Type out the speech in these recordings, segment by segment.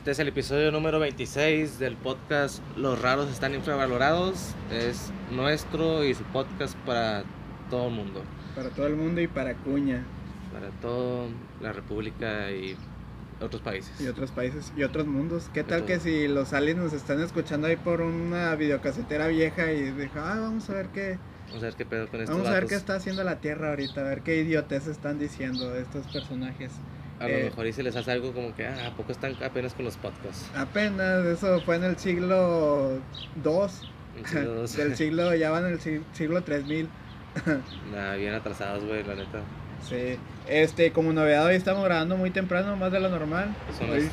Este es el episodio número 26 del podcast Los raros están infravalorados. Es nuestro y su podcast para todo el mundo. Para todo el mundo y para Cuña. Para toda la República y otros países. Y otros países y otros mundos. ¿Qué tal todo. que si los aliens nos están escuchando ahí por una videocasetera vieja y dijo, ah, vamos a ver qué, Vamos a ver qué pedo con estos vamos a ver qué está haciendo la Tierra ahorita, a ver qué idiotes están diciendo estos personajes. A lo Eh, mejor y se les hace algo como que, ah, ¿a poco están apenas con los podcasts? Apenas, eso fue en el siglo II. En siglo. Del siglo, ya van en el sig- siglo 3000. Nah, bien atrasados, güey, la neta. Sí. Este, como novedad, hoy estamos grabando muy temprano, más de lo normal. Son las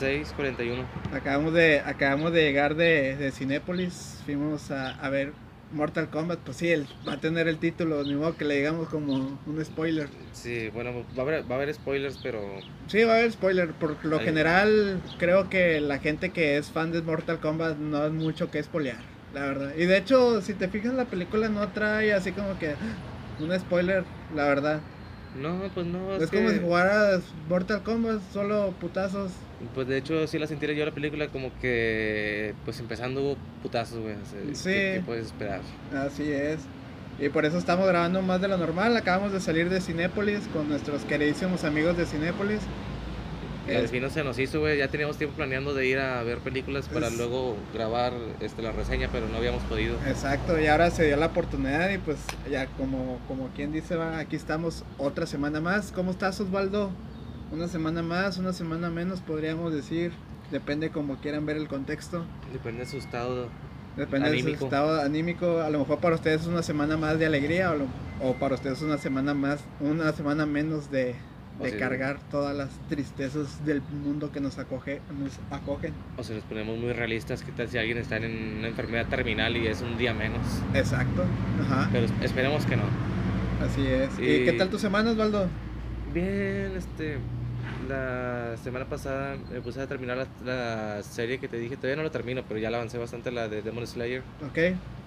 6:41. acabamos de, acabamos de llegar de, de Cinépolis. Fuimos a, a ver Mortal Kombat. Pues sí, él va a tener el título, ni modo que le digamos como un spoiler. Sí, bueno, va a haber, va a haber spoilers, pero Sí, va a haber spoiler. Por lo Ahí. general, creo que la gente que es fan de Mortal Kombat no es mucho que spoilear, la verdad. Y de hecho, si te fijas, la película no trae así como que un spoiler, la verdad. No, pues no. Es, Es, como que- si jugaras Mortal Kombat, solo putazos. Pues de hecho sí la sentí yo la película como que pues empezando hubo putazos, güey. o sea, Sí. ¿qué, qué puedes esperar? Así es. Y por eso estamos grabando más de lo normal. Acabamos de salir de Cinépolis con nuestros queridísimos amigos de Cinépolis. Es- destino se nos hizo, güey. Ya teníamos tiempo planeando de ir a ver películas para Es- luego grabar este, la reseña, pero no habíamos podido. Exacto, y ahora se dio la oportunidad y pues ya como, como quien dice, va, aquí estamos otra semana más. ¿Cómo estás Osvaldo? Una semana más, una semana menos podríamos decir. Depende como quieran ver el contexto. Depende de su estado. Depende de su estado anímico. A lo mejor para ustedes es una semana más de alegría o, lo- o para ustedes una semana más, una semana menos de, de si- cargar todas las tristezas del mundo que nos acoge, nos acogen. O si nos ponemos muy realistas, ¿qué tal si alguien está en una enfermedad terminal y es un día menos? Exacto. Ajá. Pero esperemos que no. Así es. ¿Y Y- qué tal tu semana, Osvaldo? Bien, este. La semana pasada me puse a terminar la, la serie que te dije. Todavía no la termino, pero ya la avancé bastante, la de Demon Slayer. Ok.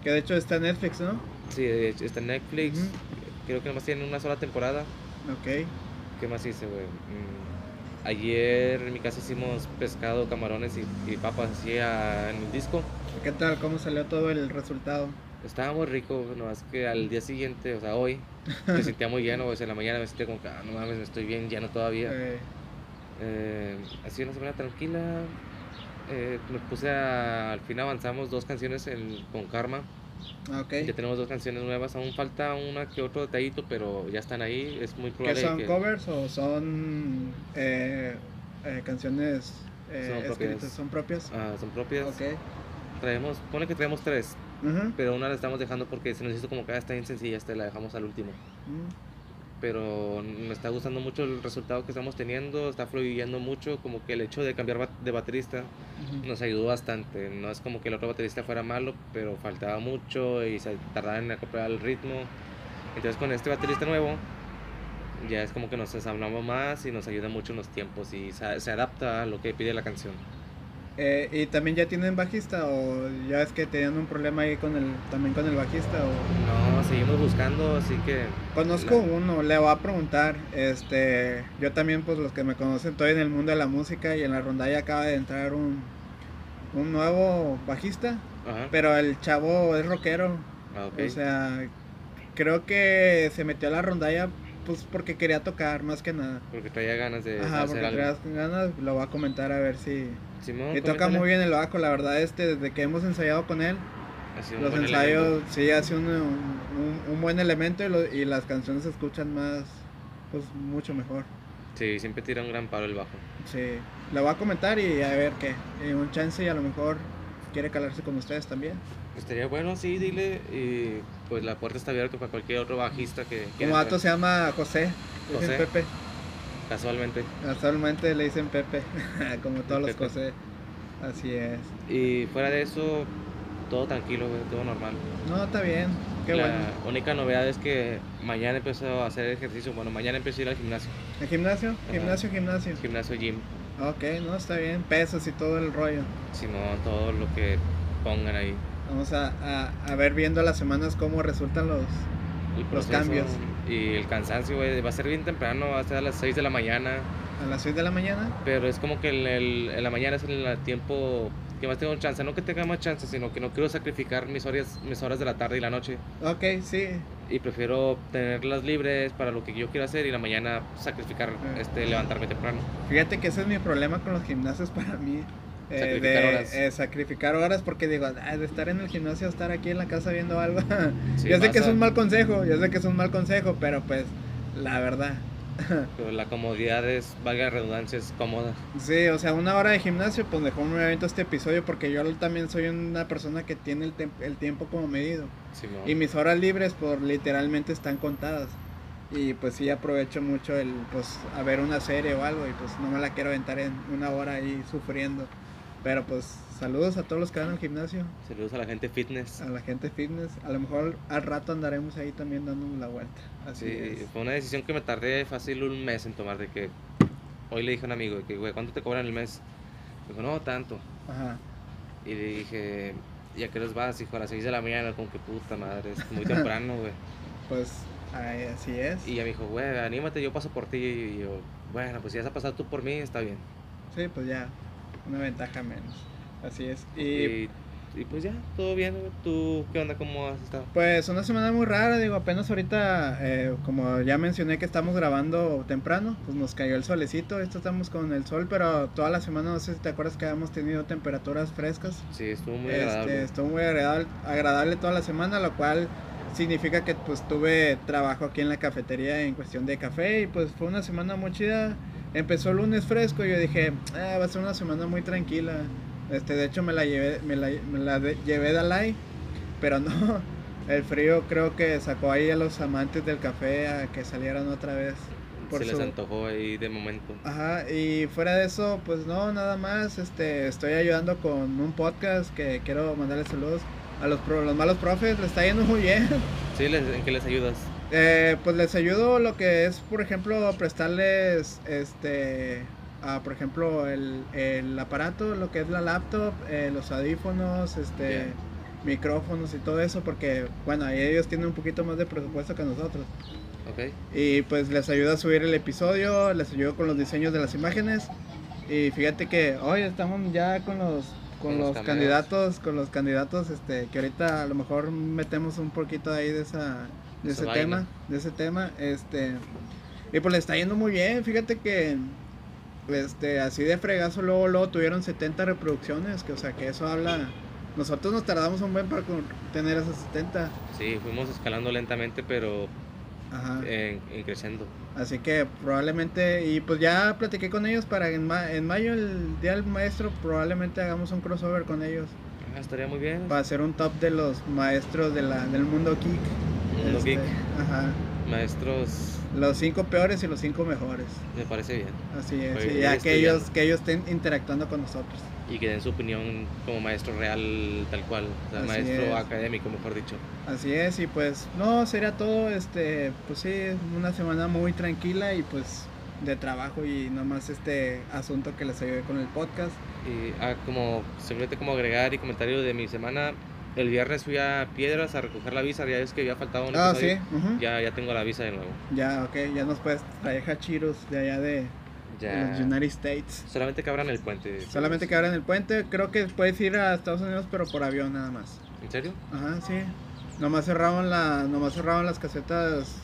Que de hecho está en Netflix, ¿no? Sí, está en Netflix. Creo que nomás tiene una sola temporada. Ok. ¿Qué más hice, güey? Mm, Ayer en mi casa hicimos pescado, camarones y, y papas así a- en el disco. ¿Qué tal? ¿Cómo salió todo el resultado? Estaba muy rico, no es que al día siguiente, o sea, hoy, me sentía muy lleno, o sea, en la mañana me sentía como que, ah, no mames, estoy bien lleno todavía. Eh, Eh, ha sido una semana tranquila. Eh, me puse a, al fin avanzamos dos canciones en- con Karma. Ah, ok. Ya tenemos dos canciones nuevas. Aún falta una que otro detallito, pero ya están ahí. Es muy ¿Qué probable son que covers o son eh, eh, canciones eh, Son propias. escritas? ¿Son propias? ah, son propias. Ok. Traemos, pone que traemos tres, pero una la estamos dejando porque se nos hizo como que ah, está bien sencilla, esta la dejamos al último. Mm. Pero me está gustando mucho el resultado que estamos teniendo, está fluyendo mucho, como que el hecho de cambiar de baterista Ujú. nos ayudó bastante. No es como que el otro baterista fuera malo, pero faltaba mucho y se tardaba en acoplar el ritmo. Entonces con este baterista nuevo ya es como que nos hablamos más y nos ayuda mucho en los tiempos y se, se adapta a lo que pide la canción. Eh, ¿Y también ya tienen bajista o ya es que tenían un problema ahí con el también con el bajista? O... No, seguimos buscando, así que Conozco La- uno, le voy a preguntar. Este, yo también, pues los que me conocen, estoy en el mundo de la música y en la rondalla acaba de entrar un, un nuevo bajista, ajá, pero el chavo es rockero. ah, ok. O sea, creo que se metió a la rondalla pues porque quería tocar más que nada. porque traía ganas de Ajá, hacer porque algo. traías ganas, lo voy a comentar a ver si... Simón, Y toca muy bien el bajo, la verdad, este, desde que hemos ensayado con él, los ensayos elemento. sí hace un, un, un buen elemento y, lo- y las canciones se escuchan más, pues mucho mejor. Sí, siempre tira un gran paro el bajo. Sí, lo voy a comentar y a ver qué. Y un chance y a lo mejor quiere calarse con ustedes también. Estaría bueno, sí, dile. Y pues la puerta está abierta para cualquier otro bajista que quiera. Como dato se llama José, le dicen José. Pepe. Casualmente. Actualmente le dicen Pepe, como todos los. José. Así es. Y fuera de eso, todo tranquilo, todo normal. No, está bien. Qué la bueno. única novedad es que mañana empiezo a hacer ejercicio. Bueno, mañana empiezo a ir al gimnasio. ¿El gimnasio? Gimnasio, gimnasio. Gimnasio gym. Ok, no, está bien. Pesos y todo el rollo. Sino todo lo que pongan ahí. Vamos a, a, a ver viendo las semanas cómo resultan los, El Los cambios. Y el cansancio, güey, va a ser bien temprano, va a ser a las 6 de la mañana. A las 6 de la mañana. Pero es como que en, el, en la mañana es el tiempo que más tengo chance. No que tenga más chance, sino que no quiero sacrificar mis horas, mis horas de la tarde y la noche. Ok, sí. Y prefiero tenerlas libres para lo que yo quiero hacer y la mañana sacrificar, este, levantarme temprano. Fíjate que ese es mi problema con los gimnasios para mí. Eh, Sacrificar de, horas. eh, sacrificar horas porque digo, "Ah, de estar en el gimnasio a estar aquí en la casa viendo algo. Sí, yo sé que es un mal consejo, yo sé que es un mal consejo, pero pues la verdad. Pero la comodidad es, valga redundancia, es cómoda. Sí, o sea, una hora de gimnasio, pues mejor me avento este episodio porque yo también soy una persona que tiene el, el tiempo como medido. Y mis horas libres, pues literalmente están contadas. Y pues sí aprovecho mucho el, pues, a ver una serie o algo y pues no me la quiero aventar en una hora ahí sufriendo. Pero pues saludos a todos los que van al gimnasio, Saludos a la gente fitness. a la gente fitness. A lo mejor al rato andaremos ahí también dándonos la vuelta. Así Sí, es. fue una decisión que me tardé fácil un mes en tomar. De que hoy le dije a un amigo, de que, güey, ¿cuánto te cobran el mes? Me dijo, no, tanto. Ajá. Y le dije, ¿y a qué horas vas? Dijo, a las 6 de la mañana, como que puta madre, es muy temprano, güey. Pues ahí, así es. Y ella me dijo, güey, anímate, yo paso por ti. Y yo, bueno, pues si vas a pasar tú por mí, está bien. Sí, pues ya, una ventaja menos. Así es. Y Y, y pues ya, todo bien. ¿Tú qué onda? ¿Cómo has estado? Pues una semana muy rara, digo, apenas ahorita, eh, como ya mencioné que estamos grabando temprano, pues nos cayó el solecito, esto estamos con el sol, pero toda la semana, no sé si te acuerdas que habíamos tenido temperaturas frescas. Sí, estuvo muy Este, agradable. estuvo muy agradable, agradable toda la semana, lo cual significa que pues tuve trabajo aquí en la cafetería en cuestión de café y pues fue una semana muy chida. Empezó el lunes fresco y yo dije, "Ah, va a ser una semana muy tranquila. Este, de hecho me la llevé, me la, me la de- llevé pero no. El frío creo que sacó ahí a los amantes del café a que salieran otra vez. por Se les antojó ahí de momento. Ajá, y fuera de eso, pues no, nada más. Este, estoy ayudando con un podcast que quiero mandarle saludos a los, pro- los malos profes, le está yendo muy bien. Sí, les- ¿en qué les ayudas? Eh, pues les ayudo lo que es, por ejemplo, prestarles, este, a, por ejemplo, el, el aparato, lo que es la laptop, eh, los audífonos, este, micrófonos y todo eso, porque, bueno, ellos tienen un poquito más de presupuesto que nosotros. ¿Ok? Y pues les ayuda a subir el episodio, les ayudo con los diseños de las imágenes. Y fíjate que hoy estamos ya con los con, Con los los, candidatos, con los candidatos este que ahorita a lo mejor metemos un poquito ahí de esa de ese vaina. tema, de ese tema, este y pues le está yendo muy bien, fíjate que este así de fregazo luego luego tuvieron 70 reproducciones, que o sea, que eso habla nosotros nos tardamos un buen para tener esas 70. Sí, fuimos escalando lentamente, pero Ajá. en, en creciendo. Así que probablemente, y pues ya platiqué con ellos para en, ma- en mayo, el día del maestro, probablemente hagamos un crossover con ellos estaría muy bien. para hacer un top de los maestros de la, del mundo geek. Mundo Este, geek. Ajá. Maestros, Los cinco peores y los cinco mejores. me parece bien. Así es. Oye, y ya este que ya- ellos, que ellos estén interactuando con nosotros. Y que den su opinión como maestro real, tal cual. O sea, Así maestro es. académico, mejor dicho. Así es, y pues no, sería todo, este, pues sí, una semana muy tranquila y pues de trabajo y nomás este asunto que les ayudé con el podcast. Y ah, como, simplemente como agregar y comentario de mi semana. El viernes fui a Piedras a recoger la visa. Ya es que había faltado un Ah, sí. Ya, ya tengo la visa de nuevo. Ya, ok, ya nos puedes traer hachiros de allá de, de Ya. los United States. Solamente que abran el puente. Solamente que abran el puente, creo que puedes ir a Estados Unidos, pero por avión nada más. ¿En serio? Ajá, sí. Nomás cerraron, la, nomás cerraron las casetas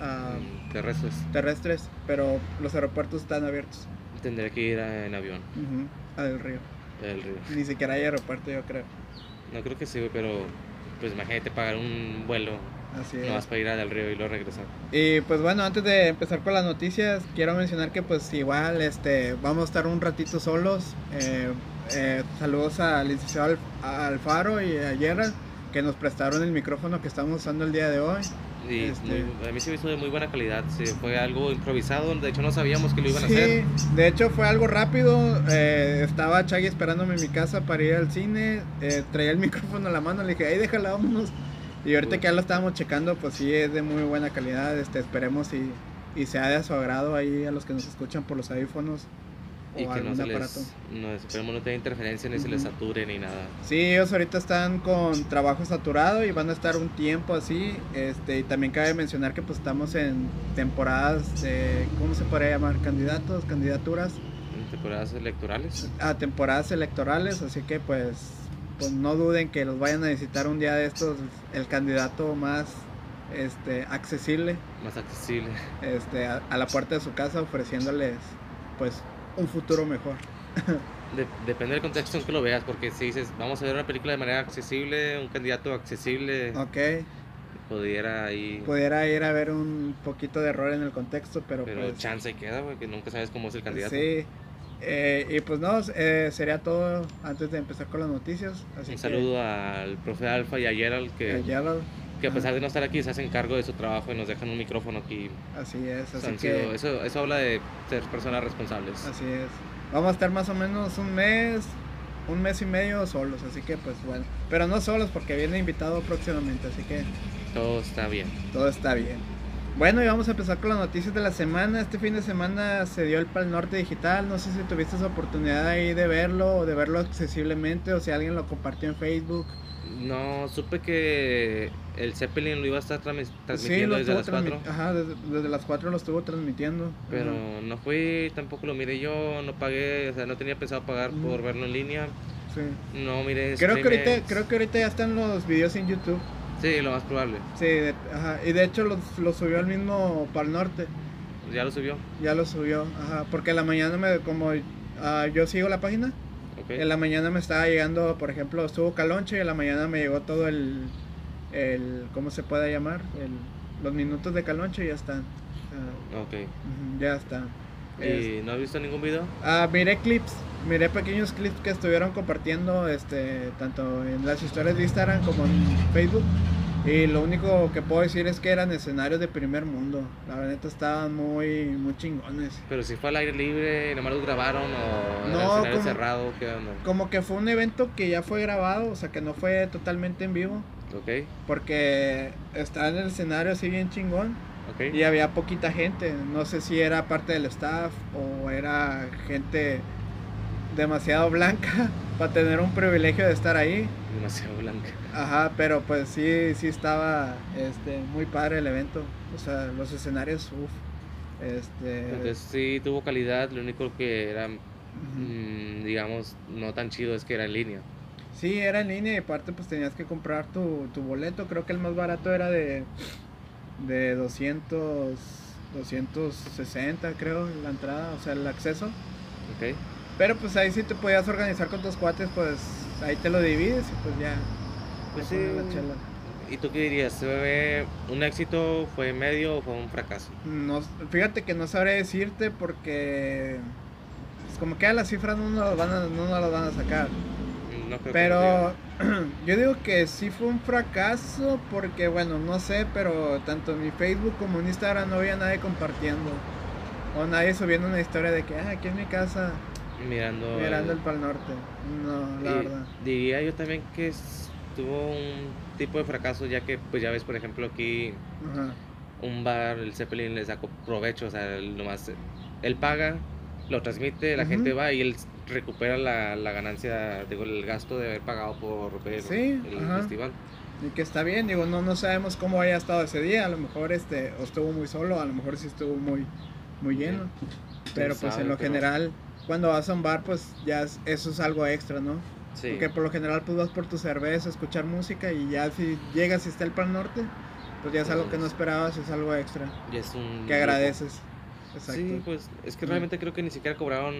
ah, Mm, terrestres. terrestres, pero los aeropuertos están abiertos. Tendré que ir a- en avión. Ujú, a Del Río. Del río. Ni siquiera hay aeropuerto, yo creo. No creo que sí, güey, pero pues imagínate pagar un vuelo Así no vas es. para ir a Del Río y luego regresar. Y pues bueno, antes de empezar con las noticias, quiero mencionar que pues igual este vamos a estar un ratito solos. Eh, eh, saludos al licenciado Alf- Alfaro y a Yerra que nos prestaron el micrófono que estamos usando el día de hoy. Y Este- muy- a mí se me hizo de muy buena calidad. sí, fue algo improvisado, de hecho no sabíamos que lo iban a Sí, hacer. de hecho fue algo rápido. eh, estaba Chagui esperándome en mi casa para ir al cine. eh, traía el micrófono en la mano, le dije, ahí déjala, vámonos. Y ahorita que ya lo estábamos checando, pues sí es de muy buena calidad. Este, esperemos y, y sea de su agrado ahí a los que nos escuchan por los audífonos. Y que no se aparato. les, no, esperemos no tenga interferencia ni se les sature ni nada. Sí, ellos ahorita están con trabajo saturado y van a estar un tiempo así. Este, y también cabe mencionar que pues estamos en temporadas de, ¿cómo se podría llamar? Candidatos, candidaturas En temporadas electorales. a temporadas electorales, así que pues, pues no duden que los vayan a necesitar un día de estos el candidato más este, accesible Más accesible. este, a, a la puerta de su casa ofreciéndoles pues un futuro mejor. De- depende del contexto en que lo veas, porque si dices, vamos a ver una película de manera accesible, un candidato accesible, Ok, pudiera ahí... pudiera ir a ver un poquito de error en el contexto, pero, pero pues... chance queda, güey, que nunca sabes cómo es el candidato. Sí. Eh, y pues no, eh, sería todo antes de empezar con las noticias. Así Un que, saludo al profe Alfa y a Gerald, que, ya lo- que a pesar de no estar aquí, se hacen cargo de su trabajo y nos dejan un micrófono aquí. así es, así Han que sido- eso, eso habla de ser personas responsables. así es. Vamos a estar más o menos un mes, un mes y medio solos, así que pues bueno, pero no solos porque viene invitado próximamente, así que Todo está bien. todo está bien. Bueno, y vamos a empezar con las noticias de la semana. Este fin de semana se dio el Pal Norte Digital. No sé si tuviste esa oportunidad ahí de verlo o de verlo accesiblemente o si alguien lo compartió en Facebook. No, supe que el Zeppelin lo iba a estar transmi- transmitiendo lo desde las transmi- 4. Ajá, desde, desde las 4 lo estuvo transmitiendo. Pero Ajá, no fui, tampoco lo miré yo, no pagué, o sea, no tenía pensado pagar por verlo en línea. sí. No miré Creo que, ahorita, creo que ahorita ya están los videos en YouTube. Sí, lo más probable. Sí, de- ajá, y de hecho los, los subió el mismo Pal Norte. Ya lo subió. Ya lo subió. Ajá, porque en la mañana me, como ah, yo sigo la página, Ok. en la mañana me estaba llegando, por ejemplo, estuvo Caloncho y en la mañana me llegó todo el, el ¿cómo se puede llamar? El, los minutos de Caloncho y ya están. Ah, Ok. ya están. Es- ¿Y no has visto ningún video? Ah, miré clips, miré pequeños clips que estuvieron compartiendo este tanto en las historias de Instagram como en Facebook. Y lo único que puedo decir es que eran escenarios de primer mundo. La verdad estaban muy muy chingones. Pero si fue al aire libre, nomás los grabaron o No, escenario como- cerrado, ¿qué onda? Como que fue un evento que ya fue grabado, o sea que no fue totalmente en vivo. Ok, Porque estaba en el escenario así bien chingón. Y había poquita gente. No sé si era parte del staff o era gente demasiado blanca para tener un privilegio de estar ahí. Demasiado blanca. Ajá, pero pues sí, sí estaba este, muy padre el evento. O sea, los escenarios, uff. Este, Entonces sí tuvo calidad, lo único que era, mm, digamos, no tan chido es que era en línea. Sí, era en línea y aparte pues tenías que comprar tu, tu boleto. Creo que el más barato era de, de 200, 260 creo la entrada, o sea el acceso. Ok. Pero pues ahí sí te podías organizar con tus cuates, pues ahí te lo divides y pues ya. Pues sí. la chela. ¿Y tú qué dirías? ¿Fue un éxito, fue medio o fue un fracaso? No, fíjate que no sabré decirte porque pues, como que a las cifras no nos las van a, no nos las van a sacar. No creo que Pero yo digo que sí fue un fracaso porque, bueno, no sé, pero tanto en mi Facebook como en Instagram no había nadie compartiendo. O nadie subiendo una historia de que, ah, aquí en mi casa, mirando, mirando el- el Pal Norte. No, la y verdad. Diría yo también que es- tuvo un tipo de fracaso ya que, pues ya ves, por ejemplo, aquí Ajá. un bar, el Zeppelin le sacó provecho, o sea, él nomás, él paga, lo transmite, la gente va y él recupera la, la ganancia, digo, el gasto de haber pagado por ver Sí, el ajá. festival. Y que está bien, digo, no, no sabemos cómo haya estado ese día. A lo mejor este, o estuvo muy solo, a lo mejor sí estuvo muy, muy lleno. Pero pues en lo pero- general, cuando vas a un bar, pues ya es- eso es algo extra, ¿no? Sí, Porque por lo general pues vas por tu cerveza, escuchar música y ya si llegas y está el Pan Norte, pues ya es algo que no Pues- esperabas, es algo extra. y es un Que agradeces. Exacto. Sí, pues es que realmente creo que ni siquiera cobraron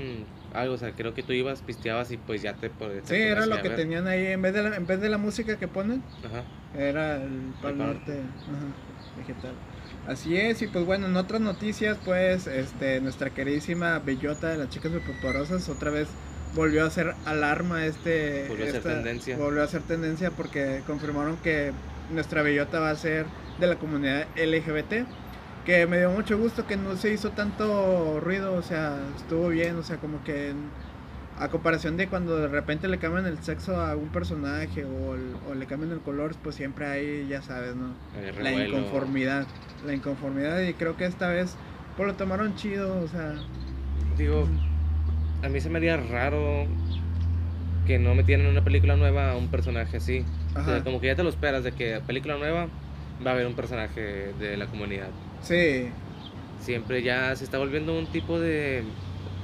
algo, o sea, creo que tú ibas, pisteabas y pues ya te, Sí, era lo que ver. tenían ahí, en vez de la, en vez de la música que ponen, Ajá. era el Pal Norte ajá, vegetal. Así es, y pues bueno, en otras noticias, pues, este, nuestra queridísima Bellota de las chicas superpoderosas otra vez volvió a hacer alarma este Volvió a ser esta- tendencia. volvió a ser tendencia porque confirmaron que nuestra Bellota va a ser de la comunidad LGBT que me dio mucho gusto que no se hizo tanto ruido, o sea, estuvo bien, o sea, como que a comparación de cuando de repente le cambian el sexo a un personaje o, el- o le cambian el color, pues siempre hay, ya sabes, ¿no? La inconformidad, la inconformidad y creo que esta vez pues lo tomaron chido, o sea, Digo, a mí se me haría raro que no metieran en una película nueva a un personaje así. O sea, como que ya te lo esperas de que película nueva va a haber un personaje de la comunidad. Sí, Siempre ya se está volviendo un tipo de.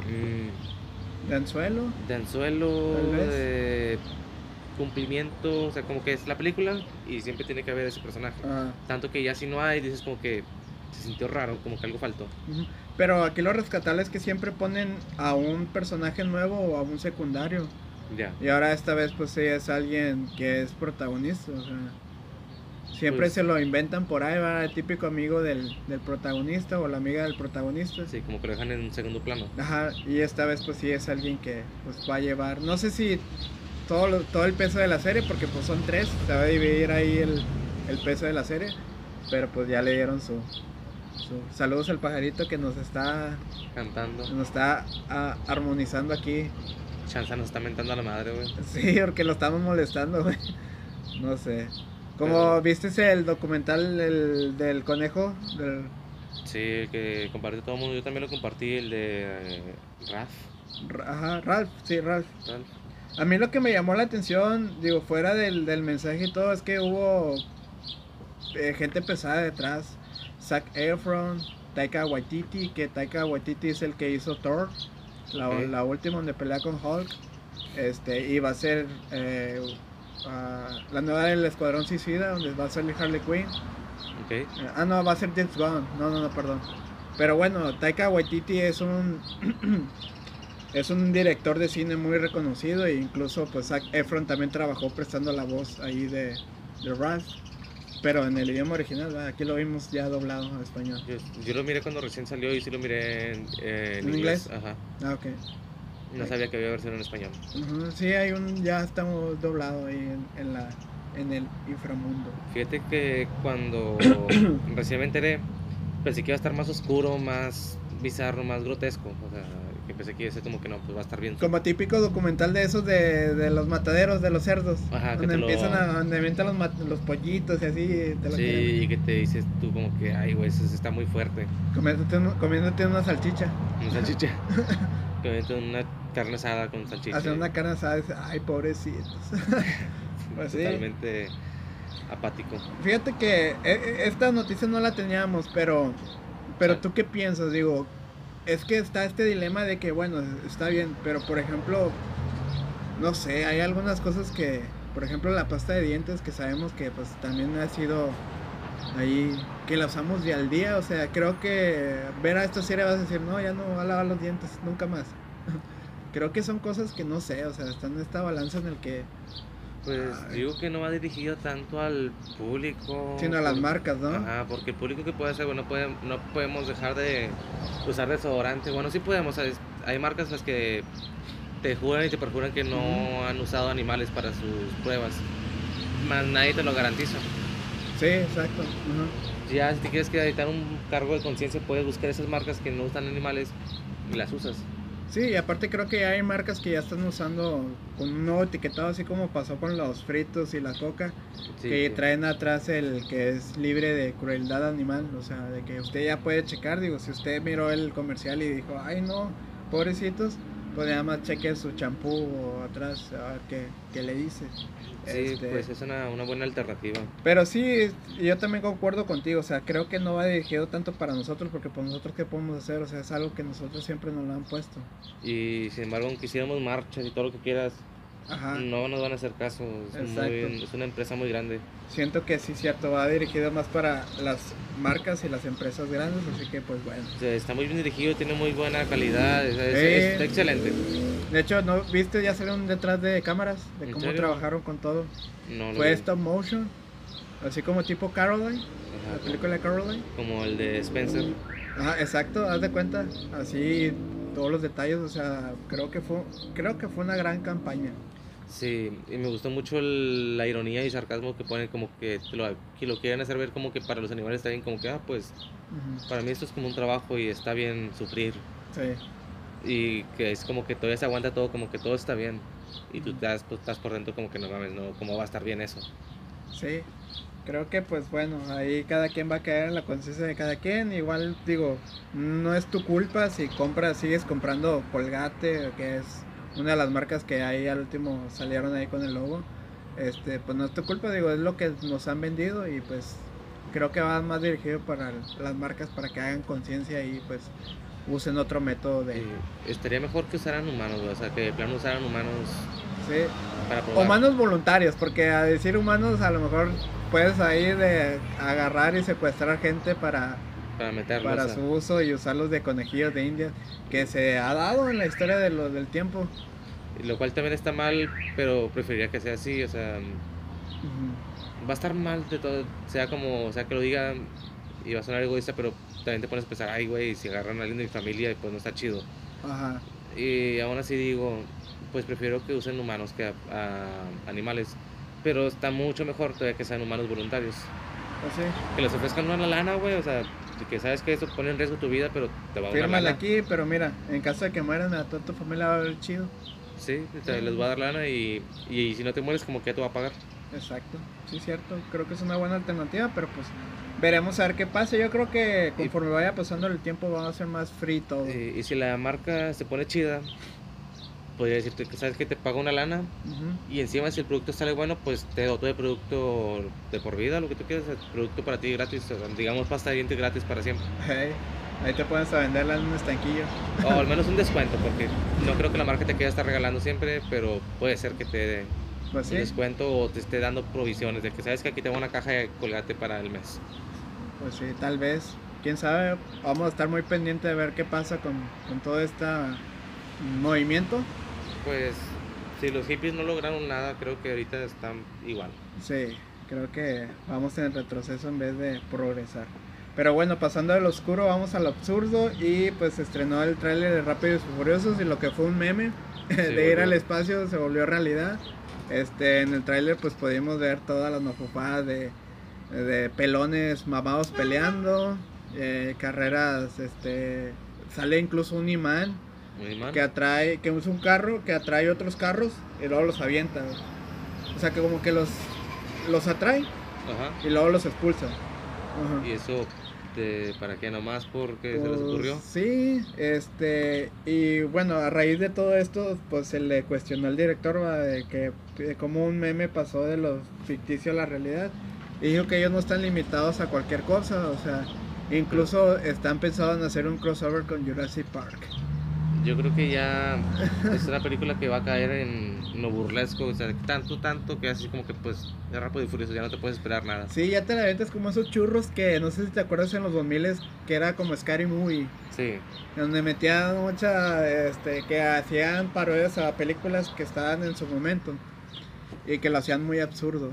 mm, de anzuelo. de anzuelo, de cumplimiento, o sea, como que es la película y siempre tiene que haber ese personaje. Ah, Tanto que ya si no hay, dices como que se sintió raro, como que algo faltó. Pero aquí lo rescatable es que siempre ponen a un personaje nuevo o a un secundario. Ya. Y ahora esta vez pues sí es alguien que es protagonista. O sea, siempre Pues- se lo inventan por ahí, va el típico amigo del, del protagonista o la amiga del protagonista. Sí, como que lo dejan en un segundo plano. Ajá, y esta vez pues sí es alguien que pues va a llevar, no sé si todo, lo- todo el peso de la serie, porque pues son tres, se va a dividir ahí el, el peso de la serie, pero pues ya le dieron su, su- saludos al pajarito que nos está, Cantando. nos está ah, armonizando aquí, Chanza nos está mentando a la madre, güey. sí, porque lo estamos molestando, güey. no sé. Como Pero- viste el documental del, del conejo, del Sí, que compartió todo el mundo. Yo también lo compartí, el de eh, Raf. ajá, Ralph, sí, Ralph. Ralph. A mí lo que me llamó la atención, digo, fuera del, del mensaje y todo, es que hubo eh, gente pesada detrás. Zac Efron, Taika Waititi, que Taika Waititi es el que hizo Thor, la, la última donde pelea con Hulk. Este, y va a ser eh, ah, la nueva del Escuadrón Suicida, donde va a salir Harley Quinn. Ok. Eh, Ah, no, va a ser James Gunn. No, no, no, perdón. Pero bueno, Taika Waititi es un es un director de cine muy reconocido e incluso pues Zac Efron también trabajó prestando la voz ahí de, de Ralph. Pero en el idioma original, aquí lo vimos ya doblado a español. Yo, yo lo miré cuando recién salió y sí lo miré en, eh, en ¿En inglés. inglés? Ajá. Ah, ok. No sabía que había versión en español. Sí, hay un, ya estamos doblado ahí en, en la, en el inframundo. Fíjate que cuando recién me enteré, pensé que iba a estar más oscuro, más bizarro, más grotesco. O sea, que pensé que iba a ser como que no, pues va a estar bien. Como típico documental de esos de, de los mataderos de los cerdos. Ajá, que donde lo- empiezan a, donde avientan los, los pollitos y así. Te lo quieren- Sí, y que te dices tú como que, ay, güey, eso está muy fuerte. Comiéndote, un- comiéndote una salchicha. Una salchicha. que venden una carne asada con salchicha. Hacer una carne asada y dices, ay, pobrecitos. pues sí. Totalmente apático. Fíjate que eh, eh, esta noticia no la teníamos, pero, pero tú qué piensas, digo, es que está este dilema de que, bueno, está bien, pero por ejemplo, no sé, hay algunas cosas que, por ejemplo, la pasta de dientes que sabemos que pues también ha sido ahí, que la usamos día al día, o sea, creo que ver a esta serie vas a decir, no, ya no voy a lavar los dientes, nunca más. creo que son cosas que no sé, o sea, están en esta balanza en el que, Pues Ay. digo que no va dirigido tanto al público. sino a las marcas, ¿no? Ajá, porque el público que puede ser, bueno, puede, no podemos dejar de usar desodorante. Bueno, sí podemos, ¿sabes? hay marcas las que te juran y te perjuran que no han usado animales para sus pruebas. Más nadie te lo garantiza. Sí, exacto. Ya si te quieres quitar un cargo de conciencia, puedes buscar esas marcas que no usan animales y las usas. Sí, y aparte creo que hay marcas que ya están usando con un nuevo etiquetado, así como pasó con los fritos y la coca, Sí, que que- traen atrás el que es libre de crueldad animal, o sea, de que usted ya puede checar, digo, si usted miró el comercial y dijo, ay no, pobrecitos, pues nada más cheque su champú o atrás, a ver qué, qué le dice. Sí, Este, pues es una, una buena alternativa. Pero sí, yo también concuerdo contigo, o sea, creo que no va dirigido tanto para nosotros, porque por nosotros qué podemos hacer, o sea, es algo que nosotros siempre nos lo han puesto. Y sin embargo, aunque hiciéramos marchas y todo lo que quieras, Ajá. no nos van a hacer caso. Es, muy- es una empresa muy grande. Siento que sí, cierto, va dirigido más para las marcas y las empresas grandes, así que pues bueno. O sea, está muy bien dirigido, tiene muy buena calidad, es, es- Eh. está excelente. De hecho, ¿no viste? Ya salieron detrás de cámaras, de ¿En cómo serio? trabajaron con todo. No, no Fue vi. stop motion, así como tipo Caroline, Ajá, la película de Caroline. Como el de Spencer. Ajá, exacto, haz de cuenta, así todos los detalles, o sea, creo que fue, creo que fue una gran campaña. Sí, y me gustó mucho el- la ironía y sarcasmo que ponen como que, lo, que lo quieren hacer ver como que para los animales está bien, como que, ah, pues para mí esto es como un trabajo y está bien sufrir. Sí, Y que es como que todavía se aguanta todo, como que todo está bien. Y tú te das, pues, estás por dentro como que no mames, no, ¿cómo va a estar bien eso? sí. Creo que pues bueno, ahí cada quien va a caer en la conciencia de cada quien. Igual digo, no es tu culpa si compras, sigues comprando Colgate, que es una de las marcas que ahí al último salieron ahí con el logo. Este, pues no es tu culpa, digo, es lo que nos han vendido y pues creo que va más dirigido para las marcas para que hagan conciencia y pues usen otro método de... Eh, estaría mejor que usaran humanos, o sea, que de plano usaran humanos Sí. para probar. Humanos voluntarios, porque a decir humanos a lo mejor puedes ahí de agarrar y secuestrar gente para, para meterlos. para a- su uso y usarlos de conejillos de India, que se ha dado en la historia de lo, del tiempo. Lo cual también está mal, pero preferiría que sea así, o sea, va a estar mal de todo, sea como, o sea, que lo diga y va a sonar egoísta, pero también te pones a pensar, ay, güey, si agarran a alguien de mi familia, pues no está chido. Ajá. Y aún así digo, pues prefiero que usen humanos que a, a animales, pero está mucho mejor todavía que sean humanos voluntarios. Pues sí. Que les ofrezcan una lana, güey, o sea, que sabes que eso pone en riesgo tu vida, pero te va a dar una lana. aquí, pero mira, en caso de que mueran a toda tu familia va a ver chido. Sí, o sea, les va a dar lana y, y si no te mueres, como que ya te va a pagar. Exacto, sí, cierto. Creo que es una buena alternativa, pero pues veremos a ver qué pasa. Yo creo que conforme vaya pasando el tiempo va a ser más free todo. Eh, y si la marca se pone chida, podría decirte que sabes que te paga una lana y encima si el producto sale bueno, pues te doto de producto de por vida, lo que tú quieras, el producto para ti gratis, o sea, digamos pasta de dientes gratis para siempre. Hey, ahí te pones a venderla en un estanquillo. O al menos un descuento, porque no creo que la marca te quiera estar regalando siempre, pero puede ser que te dé Pues sí, un descuento o te esté dando provisiones de que sabes que aquí tengo una caja de colgate para el mes. pues sí, tal vez. Quién sabe, vamos a estar muy pendientes de ver qué pasa con, con todo este movimiento. Pues si los hippies no lograron nada, creo que ahorita están igual. Sí, creo que vamos en retroceso en vez de progresar. Pero bueno, pasando del oscuro, vamos al absurdo. Y pues estrenó el tráiler de Rápidos y Furiosos y lo que fue un meme de ir al espacio se volvió realidad. Este, en el tráiler pues pudimos ver todas las mafufadas de, de pelones mamados peleando, eh, carreras, este, sale incluso un imán. Que atrae, que usa un carro, que atrae otros carros y luego los avienta. O sea que como que los, los atrae Ajá. y luego los expulsa. Ajá. Y eso, de, ¿para qué nomás? Porque se les Pues, ocurrió. Sí, este, y bueno, a raíz de todo esto, pues se le cuestionó al director ¿va? de que de cómo un meme pasó de lo ficticio a la realidad. Y dijo que ellos no están limitados a cualquier cosa, o sea, incluso están pensados en hacer un crossover con Jurassic Park. Yo creo que ya es una película que va a caer en lo burlesco, o sea, tanto, tanto que así como que pues de rápido y furioso ya no te puedes esperar nada. Sí, ya te la ventas como esos churros que no sé si te acuerdas en los 2000 que era como Scary Movie. Sí, donde metían mucha, este, que hacían parodias a películas que estaban en su momento y que lo hacían muy absurdo.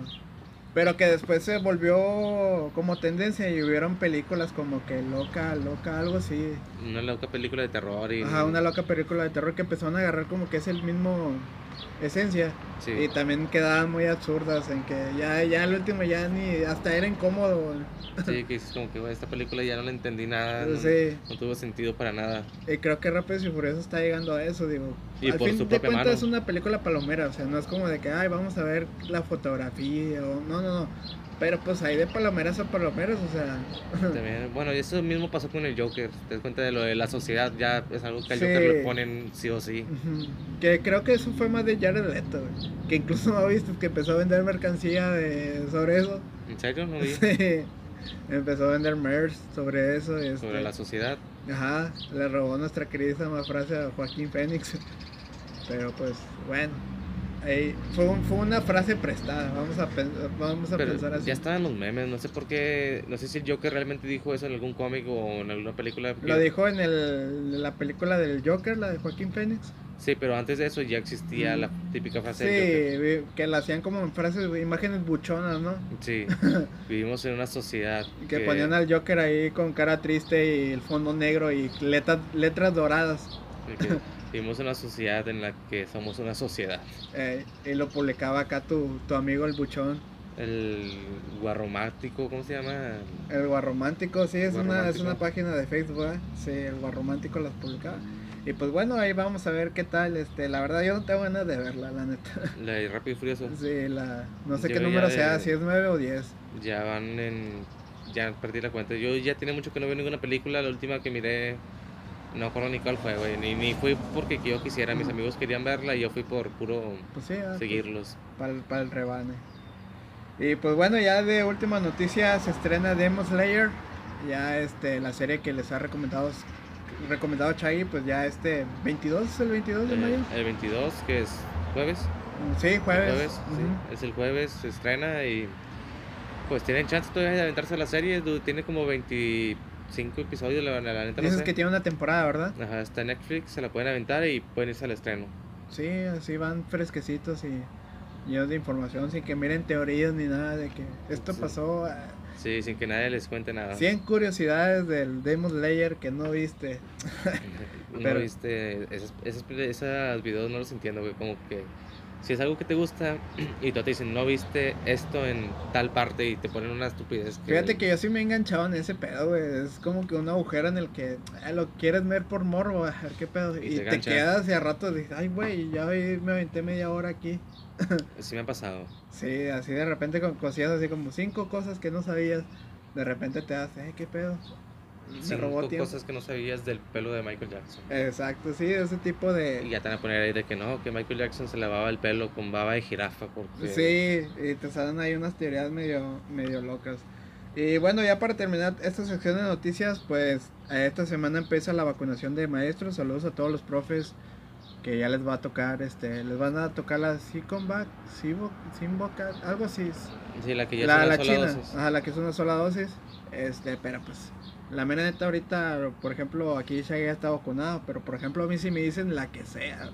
Pero que después se volvió como tendencia y hubieron películas como que loca, loca, algo así. una loca película de terror y... Ajá, una loca película de terror que empezaron a agarrar como que es el mismo esencia Sí. y también quedaban muy absurdas en que ya ya el último ya ni hasta era incómodo. Sí, que es como que esta película ya no la entendí nada, no, Sí. no tuvo sentido para nada. Y creo que Rápidos y Furiosos está llegando a eso, digo. Y Al por fin su de propia cuentas es una película palomera, o sea, no es como de que, ay, vamos a ver la fotografía o... No, no, no. Pero pues hay de palomeras a palomeras, o sea... También, bueno, y eso mismo pasó con el Joker, te das cuenta de lo de la sociedad, ya es algo que al Sí. Joker le ponen sí o sí. Que creo que eso fue más de Jared Leto, güey. Que incluso no viste que empezó a vender mercancía de... sobre eso. ¿En serio? No vi. Sí. Empezó a vender merch sobre eso. y este, Sobre la sociedad. Ajá, le robó nuestra queridísima frase a Joaquín Fénix. Pero pues, bueno. Fue, un- fue una frase prestada, vamos a, vamos a Pero pensar así. ya estaban los memes, no sé por qué, no sé si el Joker realmente dijo eso en algún cómic o en alguna película. Lo dijo en el, la película del Joker, la de Joaquín Fénix. Sí, pero antes de eso ya existía la típica frase del Sí, vi- que la hacían como en frases, imágenes buchonas, ¿no? Joker. Sí, vivimos en una sociedad que ponían al Joker ahí con cara triste y el fondo negro y letras, letras doradas. que vivimos en una sociedad en la que somos una sociedad. Eh, y lo publicaba acá tu, tu amigo el buchón. El guarromático, ¿cómo se llama? El Guarromántico, sí, es una, es Guarromántico. una página de Facebook, ¿eh? Sí, el Guarromántico las publicaba. Y pues bueno, ahí vamos a ver qué tal. Este, la verdad yo no tengo ganas de verla, la neta. La de Rápido y Furioso. Sí, la no sé Yo qué número de- sea, si es 9 o 10. Ya van en. Ya perdí la cuenta. Yo ya tiene mucho que no veo ninguna película. La última que miré. No recuerdo ni cuál fue, güey. Ni, ni fui porque yo quisiera. Mis amigos querían verla y yo fui por puro Pues sí, ah, seguirlos. para el, para el rebane. Y pues bueno, ya de última noticia se estrena Demon Slayer. Ya este, la serie que les ha recomendado recomendado Chaggy, pues ya este 22, ¿es el 22 de mayo. Eh, el 22, que es jueves. Sí, jueves. Jueves, sí, Ujú. es el jueves, se estrena y pues tienen chance todavía de aventarse la serie, tiene como 25 episodios, la, la, la neta no Dices sé. que tiene una temporada, ¿verdad? Ajá, está en Netflix, se la pueden aventar y pueden irse al estreno. Sí, así van fresquecitos y llenos de información sin que miren teorías ni nada de que esto Sí. pasó. ah, Sí, sin que nadie les cuente nada. 100 curiosidades del Demon Slayer que no viste. No pero- viste, esos, esos, esos videos no los entiendo, güey, como que si es algo que te gusta y tú te dicen, no viste esto en tal parte y te ponen una estupidez. Fíjate que yo sí me he enganchado en ese pedo, güey. Es como que un agujero en el que ah, lo quieres ver por morbo, a ver qué pedo. Y Y, te quedas y a rato dices, ay, güey, ya me aventé media hora aquí. Sí me ha pasado. Sí, así de repente con cosillas así como cinco cosas que no sabías. De repente te das, eh, qué pedo. Cinco robó tiempo. cosas que no sabías del pelo de Michael Jackson. Exacto, sí, ese tipo de... Y ya te van a poner ahí de que no, que Michael Jackson se lavaba el pelo con baba de jirafa porque... Sí, y te salen ahí unas teorías medio, medio locas. Y bueno, ya para terminar esta sección de noticias, pues eh, esta semana empieza la vacunación de maestros. Saludos a todos los profes que ya les va a tocar, este, les van a tocar la Siconvac, Simvocat, algo así. Sí, la que ya La, es una la sola china, dosis. ajá, la que es una sola dosis. Este, pero pues, la mera neta ahorita, por ejemplo, aquí ya está vacunado, pero por ejemplo a mí si me dicen la que sea,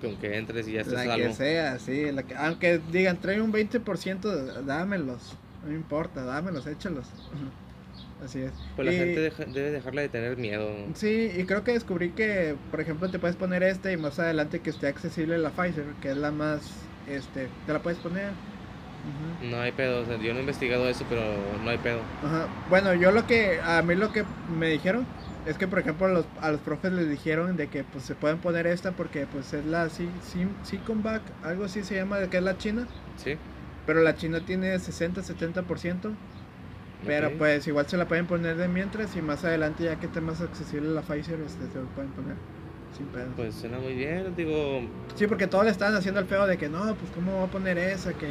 Con que entres y ya estés la salvo. que sea, sí. La que, aunque digan, trae un 20%, dámelos. No me importa, dámelos, échalos. Así es. Pues la Y- gente deja- debe dejarla de tener miedo. Sí, y creo que descubrí que, por ejemplo, te puedes poner esta y más adelante que esté accesible la Pfizer, que es la más, este, te la puedes poner. No hay pedo, o sea, yo no he investigado eso, pero no hay pedo. Ajá. Bueno, yo lo que, a mí lo que me dijeron es que, por ejemplo, a los, a los profes les dijeron de que pues se pueden poner esta porque pues es la Si- Sim- Siconvac, algo así se llama, que es la china. ¿Sí? Pero la China tiene 60-70%. Pero Ok. pues igual se la pueden poner de mientras y más adelante ya que esté más accesible la Pfizer este, se lo pueden poner sin pedo. Pues suena muy bien, digo... Sí, porque todos le estaban haciendo el feo de que no, pues cómo va a poner esa que,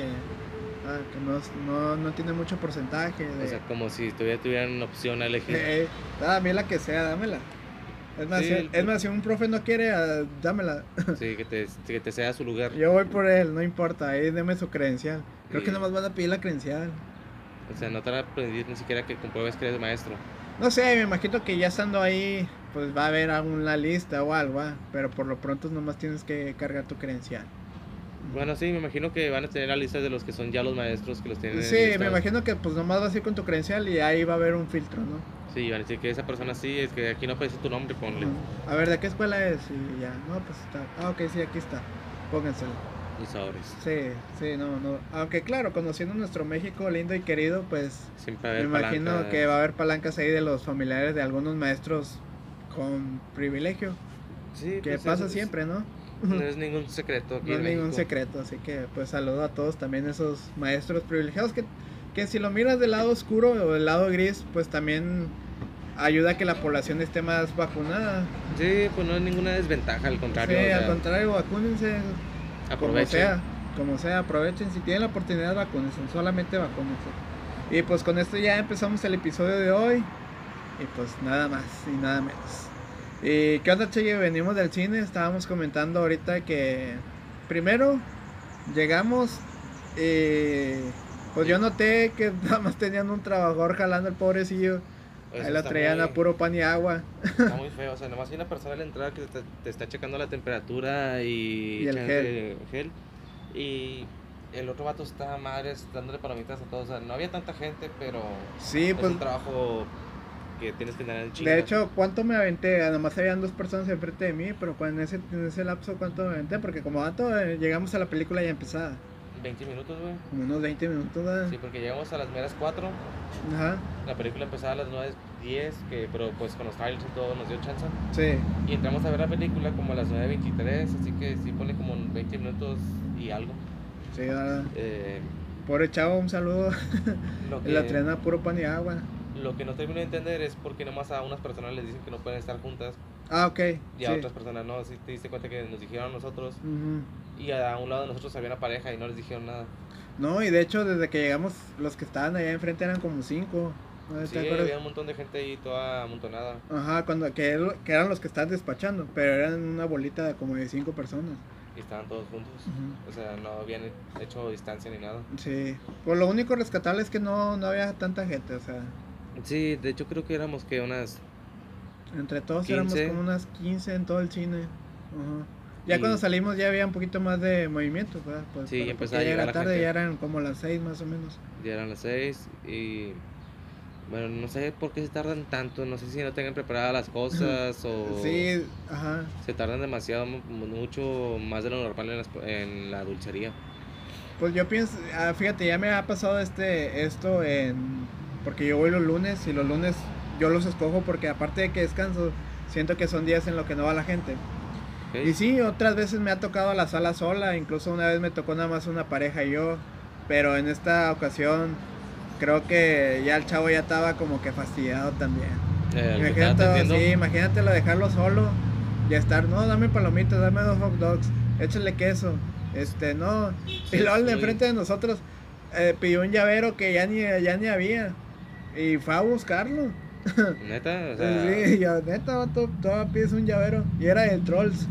ah, que no, no, no tiene mucho porcentaje. De, O sea, como si todavía tuvieran opción a elegir. Eh, ah, a mí la que sea, dámela. Es más, Sí, si, el- es más, si un profe no quiere, ah, dámela. Sí, que te, que te sea su lugar. Yo voy por él, no importa, ahí deme su credencial. Creo que nomás van a pedir la credencial. O sea, no te van a pedir ni siquiera que compruebes que eres maestro. No sé, me imagino que ya estando ahí, pues va a haber alguna lista o algo, ah, pero por lo pronto nomás tienes que cargar tu credencial. Bueno, sí, me imagino que van a tener la lista de los que son ya los maestros que los tienen Sí, me imagino que pues nomás vas a ir con tu credencial y ahí va a haber un filtro, ¿no? Sí, van a decir que esa persona sí, es que aquí no aparece tu nombre, ponle. A ver, ¿de qué escuela es? Y ya, no, pues está. Ah, ok, sí, aquí está. Pónganselo. Y sobres. Sí, sí, no, no. Aunque claro, conociendo nuestro México lindo y querido, pues Siempre va a me imagino palancas. que va a haber palancas ahí de los familiares de algunos maestros con privilegio. Sí, Que pues, pasa es- siempre, ¿no? No es ningún secreto aquí No es ningún secreto, así que pues saludo a todos también esos maestros privilegiados que, que si lo miras del lado oscuro o del lado gris, pues también ayuda a que la población esté más vacunada. Sí, pues no es ninguna desventaja, al Sí, contrario. o sea, al contrario, vacúnense como aprovechen. sea, como sea, aprovechen, si tienen la oportunidad vacúnense, solamente vacúnense. Y pues con esto ya empezamos el episodio de hoy y pues nada más y nada menos. ¿Y qué onda, Che? Venimos del cine, estábamos comentando ahorita que primero llegamos y pues yo noté que nada más tenían un trabajador jalando el pobrecillo. Ahí está traían muy- a puro pan y agua. Está muy feo, o sea, nomás hay una persona a la entrada que te, te está checando la temperatura y, Y el echándote gel. Y el otro vato está madres dándole palomitas a todos. O sea, no había tanta gente, pero Sí, es pues un trabajo que tienes que tener en chinga. De hecho, ¿cuánto me aventé? Nada más habían dos personas enfrente de mí, pero en ese, en ese lapso, ¿cuánto me aventé? Porque como dato, eh, llegamos a la película ya empezada. 20 minutos, güey. Unos 20 minutos, ¿verdad? Sí, porque llegamos a las meras 4. Ajá. La película empezaba a las 9, 10, que, pero pues con los trailers y todo nos dio chance. Sí. Y entramos a ver la película como a las 9.23, así que sí pone como 20 minutos y algo. Sí, ¿verdad? Eh, Pobre chavo, un saludo. lo, En la que, trena puro pan y agua. Lo que no termino de entender es por qué nomás a unas personas les dicen que no pueden estar juntas Ah, ok. y a sí. otras personas no. Si te diste cuenta que nos dijeron a nosotros y a un lado de nosotros había una pareja y no les dijeron nada. No, y de hecho, desde que llegamos, los que estaban allá enfrente eran como cinco. ¿no Sí, había un montón de gente ahí toda amontonada. Ajá, cuando, que, que eran los que estaban despachando, pero eran una bolita de como de cinco personas. Y estaban todos juntos. O sea, no habían hecho distancia ni nada. Sí, pues lo único rescatable es que no, no había tanta gente, o sea, Sí, de hecho creo que éramos que unas... entre todos éramos 15. como unas 15 en todo el cine. Ajá. Ya Y- cuando salimos ya había un poquito más de movimiento, ¿verdad? Pues, Sí, porque a ya llegar era la tarde, gente. ya eran como las 6 más o menos. Ya eran las 6 y... Bueno, no sé por qué se tardan tanto. No sé si no tengan preparadas las cosas o... Sí, ajá. Se tardan demasiado, mu- mucho más de lo normal en, las- en la dulcería. Pues yo pienso, ah, fíjate, ya me ha pasado este esto en porque yo voy los lunes y los lunes yo los escojo porque aparte de que descanso, siento que son días en los que no va la gente. ¿ok? Y sí, otras veces me ha tocado la sala sola, incluso una vez me tocó nada más una pareja y yo, pero en esta ocasión creo que ya el chavo ya estaba como que fastidiado también. Eh, Imagínate, sí, imagínatelo dejarlo solo y estar, no, dame palomitas, dame dos hot dogs, échale queso, este, no. Sí, y luego el de enfrente de nosotros eh, pidió un llavero que ya ni, ya ni había y fue a buscarlo. Neta, o sea... Sí, yo, neta, todavía pides un llavero. Y era el Trolls.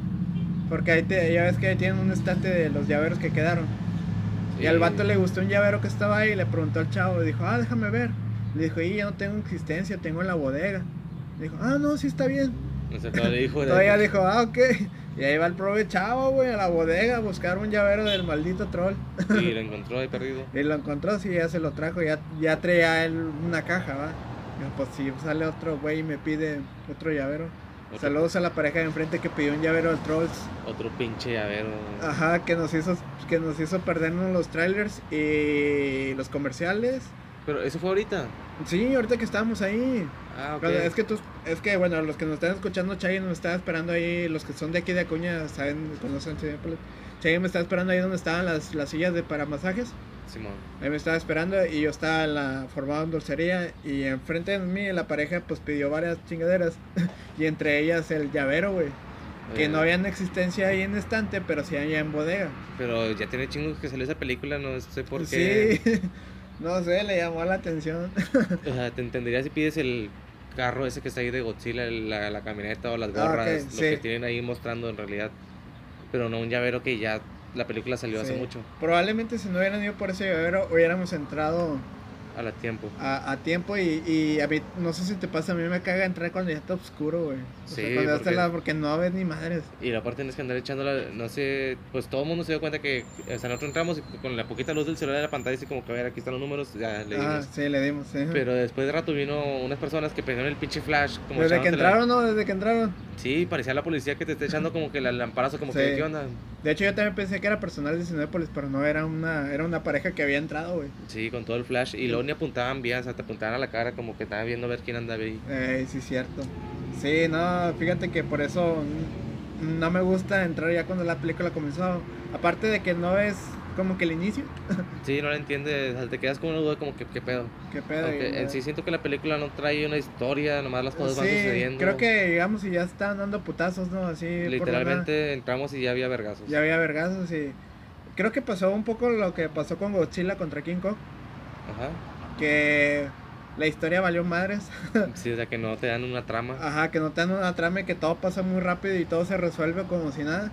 Porque ahí te, ya ves que ahí tienen un estante de los llaveros que quedaron. Y al vato le gustó un llavero que estaba ahí y le preguntó al chavo. Dijo, ah, déjame ver. Le dijo, y ya no tengo existencia, tengo en la bodega. Dijo, ah, no, sí está bien. O sea, todavía dijo... de- Todavía dijo, ah, ok. Y ahí va el prove chavo, güey, a la bodega a buscar un llavero del maldito troll. Y lo encontró ahí perdido. Y lo encontró, sí, ya se lo trajo, ya, ya traía él una caja, va. Dijo, pues si sale otro güey y me pide otro llavero. Otro, Saludos a la pareja de enfrente que pidió un llavero al Trolls. otro pinche llavero. Ajá, que nos hizo que nos hizo perdernos los trailers y los comerciales. Pero eso fue ahorita. Sí, ahorita que estábamos ahí. Ah, ok. Es que tú, es que bueno, los que nos están escuchando, Chay nos estaba esperando ahí, los que son de aquí de Acuña saben, conocen. Chay me estaba esperando ahí donde estaban las, las sillas de para masajes. Simón. Ahí me estaba esperando y yo estaba en la formada en dulcería y enfrente de mí la pareja pues pidió varias chingaderas y entre ellas el llavero, güey. Que Eh, no había en existencia ahí en estante, pero sí había en bodega. Pero ya tiene chingos que salió esa película, no sé por qué. Sí, no sé, le llamó la atención. O sea, te entendería si pides el carro ese que está ahí de Godzilla, la, la camioneta o las Ah, gorras, lo sí. que tienen ahí mostrando en realidad. Pero no un llavero que ya la película salió hace mucho, Probablemente si no hubieran ido por ese llavero hubiéramos entrado a la tiempo. a, a tiempo y, y a mí, no sé si te pasa, a mí me caga entrar cuando ya está oscuro, güey. O sea, Sí, cuando ya está porque- la- porque no ves ni madres. Y aparte tienes que andar echándola, no sé, pues todo el mundo se dio cuenta que, o sea, nosotros entramos y con la poquita luz del celular de la pantalla, así como que a ver, aquí están los números, ya le Ah, dimos. sí, le dimos, sí. Pero después de rato vino unas personas que prendieron el pinche flash. Como Desde que echándote la- entraron, ¿no? Desde que entraron. Sí, parecía la policía que te está echando como que el lamparazo, como Sí. que, ¿qué onda? De hecho, yo también pensé que era personal de Cinépolis, pero no, era una, era una pareja que había entrado, güey. Sí, con todo el flash. Y luego ni apuntaban bien, o sea, te apuntaban a la cara como que estaban viendo a ver quién andaba ahí. Eh, sí, cierto. Sí, no, fíjate que por eso no me gusta entrar ya cuando la película comenzó. Aparte de que no es como que el inicio. Sí, no la entiendes, o sea, te quedas con una duda como que, ¿qué pedo? ¿Qué pedo? Y, en sí siento que la película no trae una historia, nomás las cosas van Sí, sucediendo. creo que digamos y ya están dando putazos, ¿no? Así por. Literalmente entramos y ya había vergazos. Ya había vergazos y creo que pasó un poco lo que pasó con Godzilla contra King Kong, Ajá. Que la historia valió madres. Sí, o sea, que no te dan una trama. Ajá, que no te dan una trama y que todo pasa muy rápido y todo se resuelve como si nada.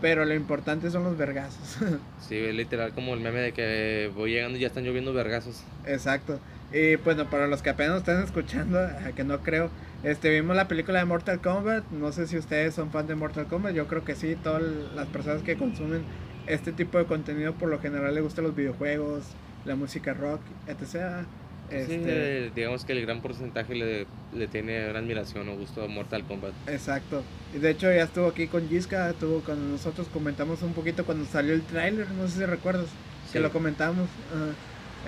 Pero lo importante son los vergazos. Sí, es literal como el meme de que voy llegando y ya están lloviendo vergazos. Exacto. Y bueno, para los que apenas están escuchando, que no creo, este vimos la película de Mortal Kombat. No sé si ustedes son fan de Mortal Kombat. Yo creo que sí. Todas las personas que consumen este tipo de contenido por lo general les gustan los videojuegos, la música rock, etc. Este, eh, digamos que el gran porcentaje le, le tiene gran admiración o gusto a Mortal Kombat. Exacto. Y de hecho ya estuvo aquí con Giska, estuvo con nosotros, comentamos un poquito cuando salió el tráiler, no sé si recuerdas, que Sí. lo comentamos. ajá.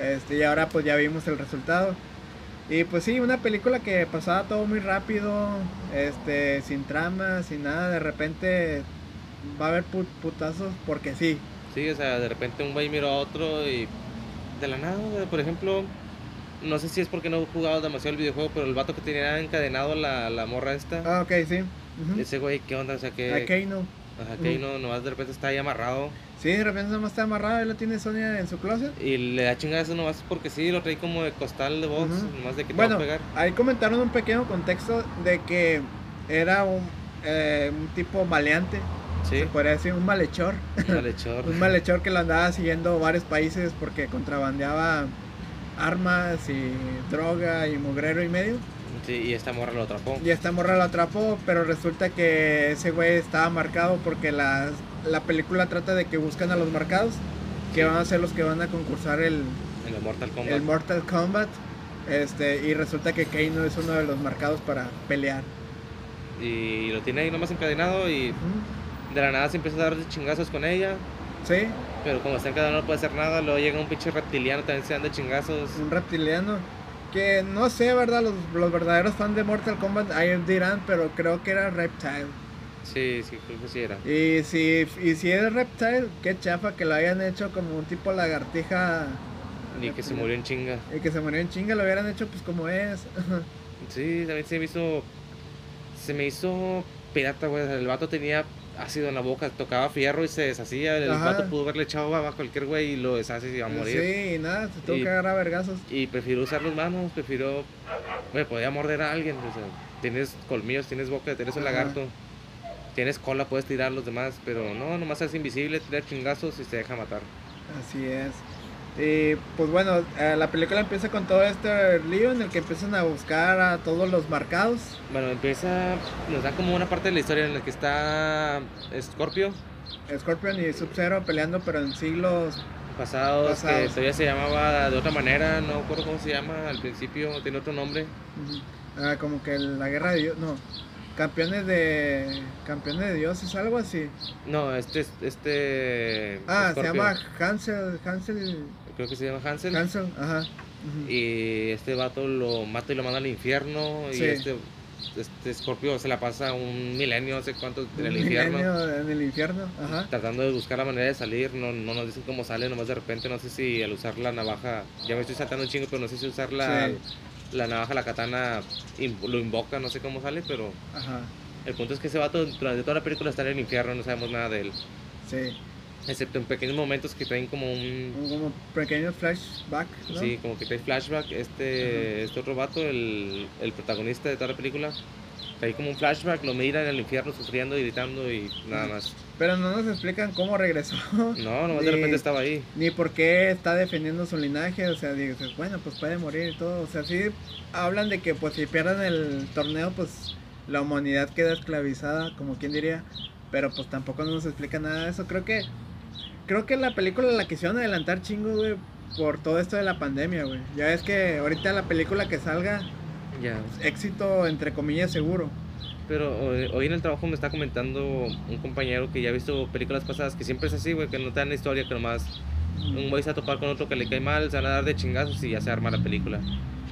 Este, y ahora pues ya vimos el resultado. Y pues sí, una película que pasaba todo muy rápido, este, sin trama, sin nada, de repente va a haber put- putazos porque sí. Sí, o sea, de repente un güey miró a otro y de la nada, güey, por ejemplo, no sé si es porque no he jugado demasiado el videojuego, pero el vato que tenía encadenado la, la morra esta, Ah, ok, sí. Ujú. ese güey, ¿qué onda? O sea, que... A Kano. Ajá, que ahí no, nomás de repente está ahí amarrado Sí, de repente nomás está amarrado y lo tiene Sonia en su closet. y le da chingadas nomás porque sí, lo trae como de costal de box, Ujú. nomás de que te Bueno, va a pegar. ahí comentaron un pequeño contexto de que era un, eh, un tipo maleante, Sí, se podría decir un malhechor. malhechor. Un malhechor que lo andaba siguiendo varios países porque contrabandeaba armas y droga y mugrero y medio. Sí, y esta morra lo atrapó. Y esta morra lo atrapó, pero resulta que ese güey estaba marcado porque la, la película trata de que buscan a los marcados, que Sí. van a ser los que van a concursar el, el Mortal Kombat. el Mortal Kombat. Este, y resulta que Kano es uno de los marcados para pelear. Y lo tiene ahí nomás encadenado y. de la nada se empieza a dar de chingazos con ella. Sí, Pero como está encadenado no puede hacer nada, luego llega un pinche reptiliano, también se dan de chingazos. un reptiliano. Que no sé, ¿verdad? Los, los verdaderos fans de Mortal Kombat ahí dirán, pero creo que era Reptile. Sí, sí, creo que sí era. Y si, y si es Reptile, qué chafa que lo hayan hecho como un tipo lagartija Y que se murió en chinga. y que se murió en chinga, lo hubieran hecho pues como es. Sí, también se me hizo. Se me hizo pirata, güey. El vato tenía ácido en la boca, tocaba fierro y se deshacía. El Ajá. vato pudo haberle echado a cualquier güey y lo deshace y iba a morir. Sí, nada, se tuvo Y- que agarrar a vergazos. Y prefirió usar las manos, prefirió. Güey, podía morder a alguien. O sea, tienes colmillos, tienes boca, eres un Ajá. lagarto. Tienes cola, puedes tirar los demás. Pero no, nomás es invisible, tirar chingazos y se deja matar. Así es. Y pues bueno, eh, la película empieza con todo este lío en el que empiezan a buscar a todos los marcados. Bueno, empieza. Nos da como una parte de la historia en la que está Scorpio. Scorpion y Sub-Zero peleando, pero en siglos. pasados, que todavía se llamaba de otra manera, no recuerdo cómo se llama al principio, tiene otro nombre. ujú, ah, como que la guerra de Dios. No, campeones de. Campeones de dioses, algo así. No, este es- este Ah, se llama Hansel. Hansel. Creo que se llama Hansel. Hansel, ajá. Y este vato lo mata y lo manda al infierno Sí. y este este Scorpio se la pasa un milenio, no sé cuánto en el infierno. En el infierno, ajá. Tratando de buscar la manera de salir, no, no nos dicen cómo sale, nomás de repente, no sé si al usar la navaja, ya me estoy saltando un chingo, pero no sé si usar la, Sí. la navaja, la katana, lo invoca, no sé cómo sale, pero Ajá, El punto es que ese vato durante toda la película está en el infierno, no sabemos nada de él. sí. Excepto en pequeños momentos que traen como un... Como pequeño flashback, ¿no? Sí, como que trae flashback. Este, este otro vato, el, el protagonista de toda la película, trae como un flashback, lo mira en el infierno sufriendo y gritando y nada más. Pero no nos explican cómo regresó. No, nomás de repente estaba ahí. Ni por qué está defendiendo su linaje, o sea, dices, bueno, pues puede morir y todo, o sea, sí hablan de que pues si pierden el torneo, pues la humanidad queda esclavizada, como quien diría, pero pues tampoco nos explica nada de eso, creo que, creo que la película la quisieron adelantar chingo, güey, por todo esto de la pandemia, güey, ya es que ahorita la película que salga, Ya. éxito entre comillas seguro, Pero hoy, hoy en el trabajo me está comentando un compañero que ya ha visto películas pasadas que siempre es así, güey, que no te dan la historia, que nomás un güey se va a topar con otro que le cae mal, se van a dar de chingazos y ya se arma la película.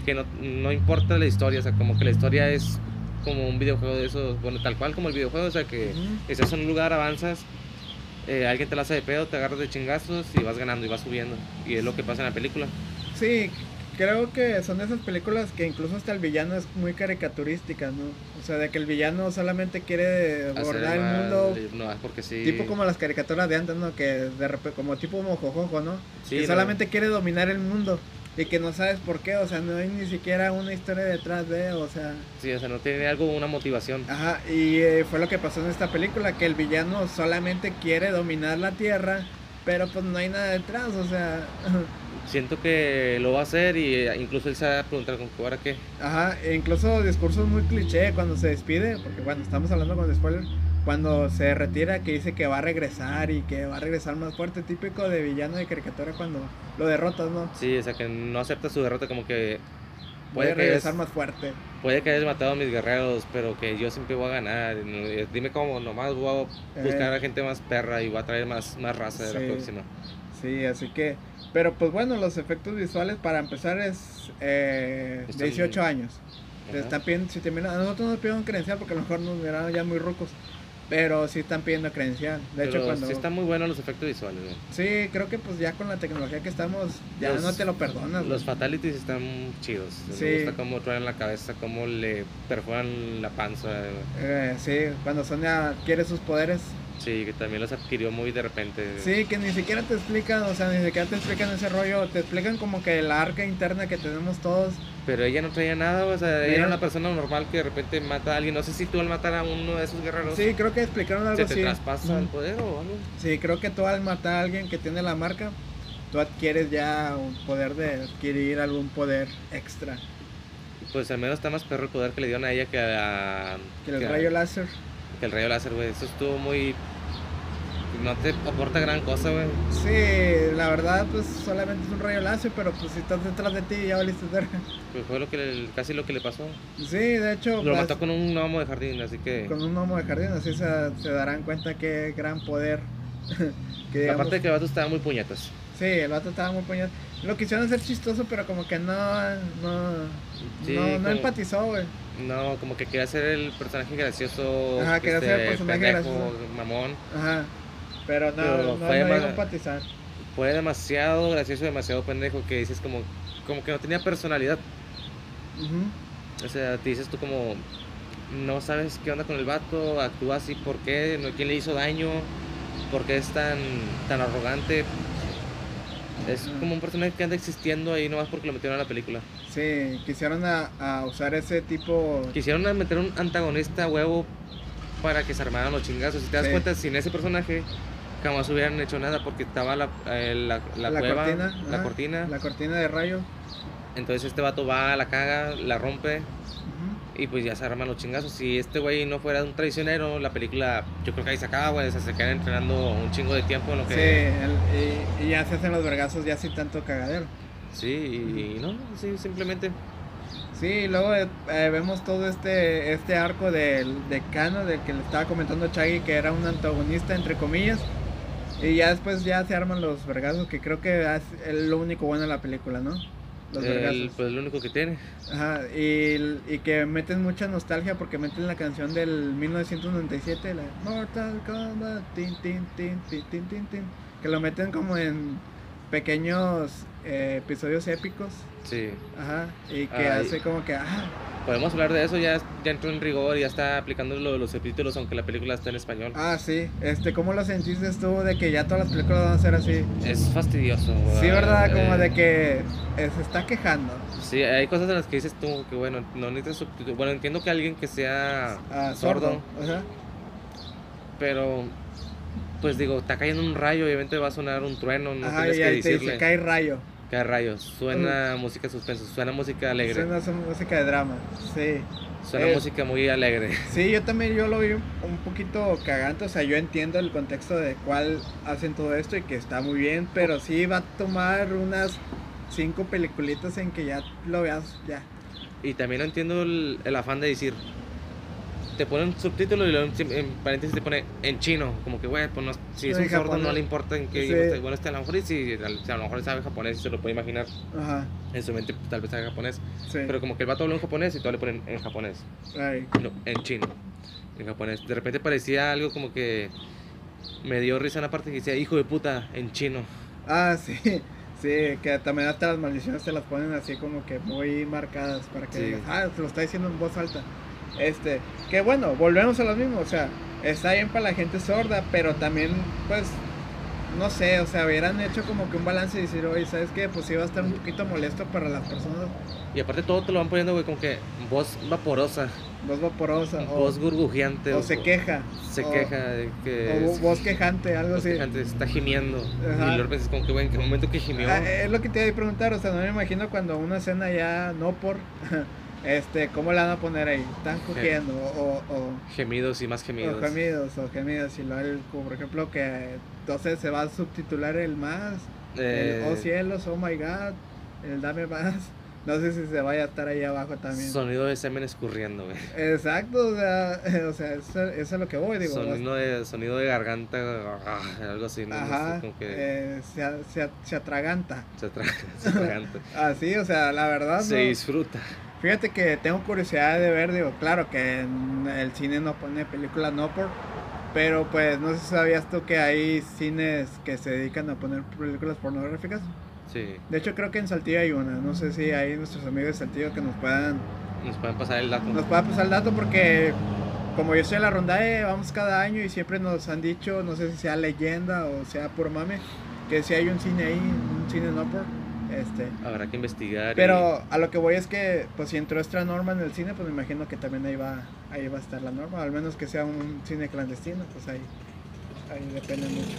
Que no, no importa la historia, o sea, como que la historia es como un videojuego de esos, bueno, tal cual como el videojuego, o sea, que Ujú. estás en un lugar, avanzas, eh, alguien te la hace de pedo, te agarras de chingazos y vas ganando y vas subiendo. Y es lo que pasa en la película. Sí, creo que son de esas películas que incluso hasta el villano es muy caricaturística, ¿no? O sea, de que el villano solamente quiere abordar el mundo, No, es porque sí. tipo como las caricaturas de antes, ¿no? Que de repente, como tipo mojojojo, ¿no? Sí, que no. solamente quiere dominar el mundo y que no sabes por qué, o sea, no hay ni siquiera una historia detrás de, o sea, Sí, o sea, no tiene algo, una motivación. ajá, y eh, fue lo que pasó en esta película, que el villano solamente quiere dominar la tierra, pero pues no hay nada detrás, o sea, Siento que lo va a hacer y eh, incluso él se va a preguntar con qué ahora qué. Ajá, e incluso discursos muy cliché cuando se despide, porque bueno, estamos hablando con spoiler, cuando se retira que dice que va a regresar y que va a regresar más fuerte, típico de villano de caricatura cuando lo derrotas, ¿no? Sí, o sea, que no acepta su derrota como que Puede puede que, regresar hayas, más fuerte. puede que hayas matado a mis guerreros, pero que yo siempre voy a ganar. Dime cómo, nomás voy a buscar Eh. a gente más perra y voy a traer más, más raza de la próxima. Sí, así que Pero pues bueno, los efectos visuales para empezar es eh, Están- 18 años. Te están pidiendo, si te miran, a nosotros nos pidieron credencial porque a lo mejor nos miraron ya muy rucos. Pero sí están pidiendo credencial. De hecho, cuando. sí están muy buenos los efectos visuales, güey. Sí, creo que pues ya con la tecnología que estamos, ya Los- no te lo perdonas. Los güey. fatalities están chidos. Sí. Me gusta cómo traen la cabeza, cómo le perforan la panza. Eh, sí, cuando Sonia adquiere sus poderes. Sí, que también los adquirió muy de repente. Sí, que ni siquiera te explican, o sea, ni siquiera te explican ese rollo. Te explican como que la arca interna que tenemos todos. Pero ella no traía nada, o sea, ella era una persona normal que de repente mata a alguien. No sé si tú al matar a uno de esos guerreros Sí, creo que explicaron algo se te así. traspasa el poder o algo. Sí, creo que tú al matar a alguien que tiene la marca, tú adquieres ya un poder de adquirir algún poder extra. Pues al menos está más perro el poder que le dieron a ella que a. Que el que a- rayo láser. que el rayo láser, güey. Eso estuvo muy. No te aporta gran cosa, güey. Sí, la verdad, pues solamente es un rayo láser, pero pues si estás detrás de ti ya valiste verga. Pues fue lo que le- casi lo que le pasó. Sí, de hecho, Lo mató con un gnomo de jardín, así que. con un gnomo de jardín, así se, se darán cuenta qué gran poder. que digamos- Aparte de que el vato estaba muy puñetas. Sí, el vato estaba muy puñado. Lo quisieron hacer chistoso, pero como que no, no, Sí, no, no como- empatizó, güey. No, como que quería ser el personaje gracioso. Ajá, quería ser el este, personaje pendejo, gracioso. mamón. Ajá. Pero no, Pero no, fue no a empatizar. Fue demasiado gracioso, demasiado pendejo que dices como, como que no tenía personalidad. O sea, te dices tú como, no sabes qué onda con el vato, actúa así, ¿por qué? ¿No- ¿Quién le hizo daño? ¿Por qué es tan, tan arrogante? Es como un personaje que anda existiendo ahí nomás porque lo metieron a la película. Sí, quisieron a, a usar ese tipo. Quisieron meter un antagonista a huevo para que se armaran los chingazos. Si te das Sí. cuenta, sin ese personaje jamás hubieran hecho nada porque estaba la, eh, la, la cueva, cortina. la ajá, cortina. La cortina de rayo. Entonces este vato va, la caga, la rompe Ujú. y pues ya se arman los chingazos. Si este güey no fuera un traicionero, la película yo creo que ahí se acaba, güey. O sea, se quedan entrenando un chingo de tiempo en lo Sí, que... el- y, y ya se hacen los vergazos ya sin tanto cagadero. Sí, y, y no, sí, simplemente... Sí, y luego eh, eh, vemos todo este este arco del de Kano, del que le estaba comentando Chaggy, que era un antagonista, entre comillas. Y ya después ya se arman los vergazos, que creo que es el- lo único bueno de la película, ¿no? Los el, vergazos. pues lo único que tiene. Ajá, y, y que meten mucha nostalgia porque meten la canción del 1997, la Mortal Kombat, tin, tin, tin, tin, tin, tin, tin, que lo meten como en pequeños eh, episodios épicos, Sí. ajá, y que Ay. hace como que, ah, Podemos hablar de eso, ya, ya entró en rigor y ya está aplicando lo de los subtítulos, aunque la película está en español. ah, sí, este, ¿cómo lo sentiste tú de que ya todas las películas van a ser así? Es fastidioso. Sí, ¿verdad? Como Eh, de que eh, se está quejando. Sí, hay cosas en las que dices tú que, bueno, no necesitas subtítulos. Bueno, entiendo que alguien que sea Ah, sordo, sordo. Ajá. pero pues digo, está cayendo un rayo, obviamente va a sonar un trueno, no Ajá, tienes y que ahí te decirle. dice, cae rayo. Cae rayos, suena música suspenso, suena música alegre, Suena suena, su música de drama, sí. Eh, música muy alegre. Sí, yo también yo lo vi un poquito cagante, o sea, yo entiendo el contexto de cuál hacen todo esto y que está muy bien, pero sí va a tomar unas cinco peliculitas en que ya lo veas ya. Y también entiendo el, el afán de decir, te ponen subtítulos y luego en, paréntesis te pone en chino, como que, güey, pues no- si es un sordo no le importa en qué idioma. Bueno, este a lo mejor y si, a lo mejor sabe japonés y se lo puede imaginar, Ajá, en su mente tal vez sabe japonés. sí. Pero como que el vato habla en japonés y todo le ponen en japonés. Ay, No, en chino. En japonés. De repente parecía algo como que me dio risa en la parte que decía hijo de puta en chino. Ah, sí, sí, que también hasta las maldiciones te las ponen así como que muy marcadas para que Sí. digas, ah, te lo está diciendo en voz alta. Este, que bueno, volvemos a lo mismo, o sea, está bien para la gente sorda, pero también, pues, no sé, o sea, hubieran hecho como que un balance y decir, oye, ¿sabes qué? Pues sí va a estar un poquito molesto para las personas, Y aparte todo te lo van poniendo, güey, como que voz vaporosa, voz vaporosa, o, voz burbujeante. o se queja, Se o- queja de que... o es- voz quejante, algo voz así. quejante, está gimiendo. Ajá. Y luego piensas como que, güey, ¿en qué momento que gimió? Ah, es lo que te iba a preguntar, o sea, no me imagino cuando una escena ya no por, este, ¿cómo la van a poner ahí? ¿Están cogiendo o, o, Gemidos y más o gemidos. gemidos o gemidos? Y luego, como por ejemplo, que entonces se va a subtitular el más, Eh, el oh cielos, oh my god, el dame más. No sé si se vaya a estar ahí abajo también. Sonido de semen escurriendo, güey. Exacto, o sea, o sea eso, eso es lo que voy, digo. Sonido de, sonido de garganta, ah, algo así, ¿no? Ajá, Así como que eh, se, se, se atraganta. se, atra- se atraganta. Así, o sea, la verdad. Se no- disfruta. Fíjate que tengo curiosidad de ver, digo, claro que en el cine no pone películas no por, pero pues no sé si sabías tú que hay cines que se dedican a poner películas pornográficas. Sí. De hecho creo que en Saltillo hay una, no sé si hay nuestros amigos de Saltillo que nos puedan, Nos pueden pasar el dato. nos puedan pasar el dato porque como yo estoy en la rondae, vamos cada año y siempre nos han dicho, no sé si sea leyenda o sea puro mame, que si hay un cine ahí, un cine no por, este, Habrá que investigar. y- Pero a lo que voy es que, pues si entró esta norma en el cine, pues me imagino que también ahí va, ahí va a estar la norma, al menos que sea un cine clandestino, pues ahí, ahí depende mucho.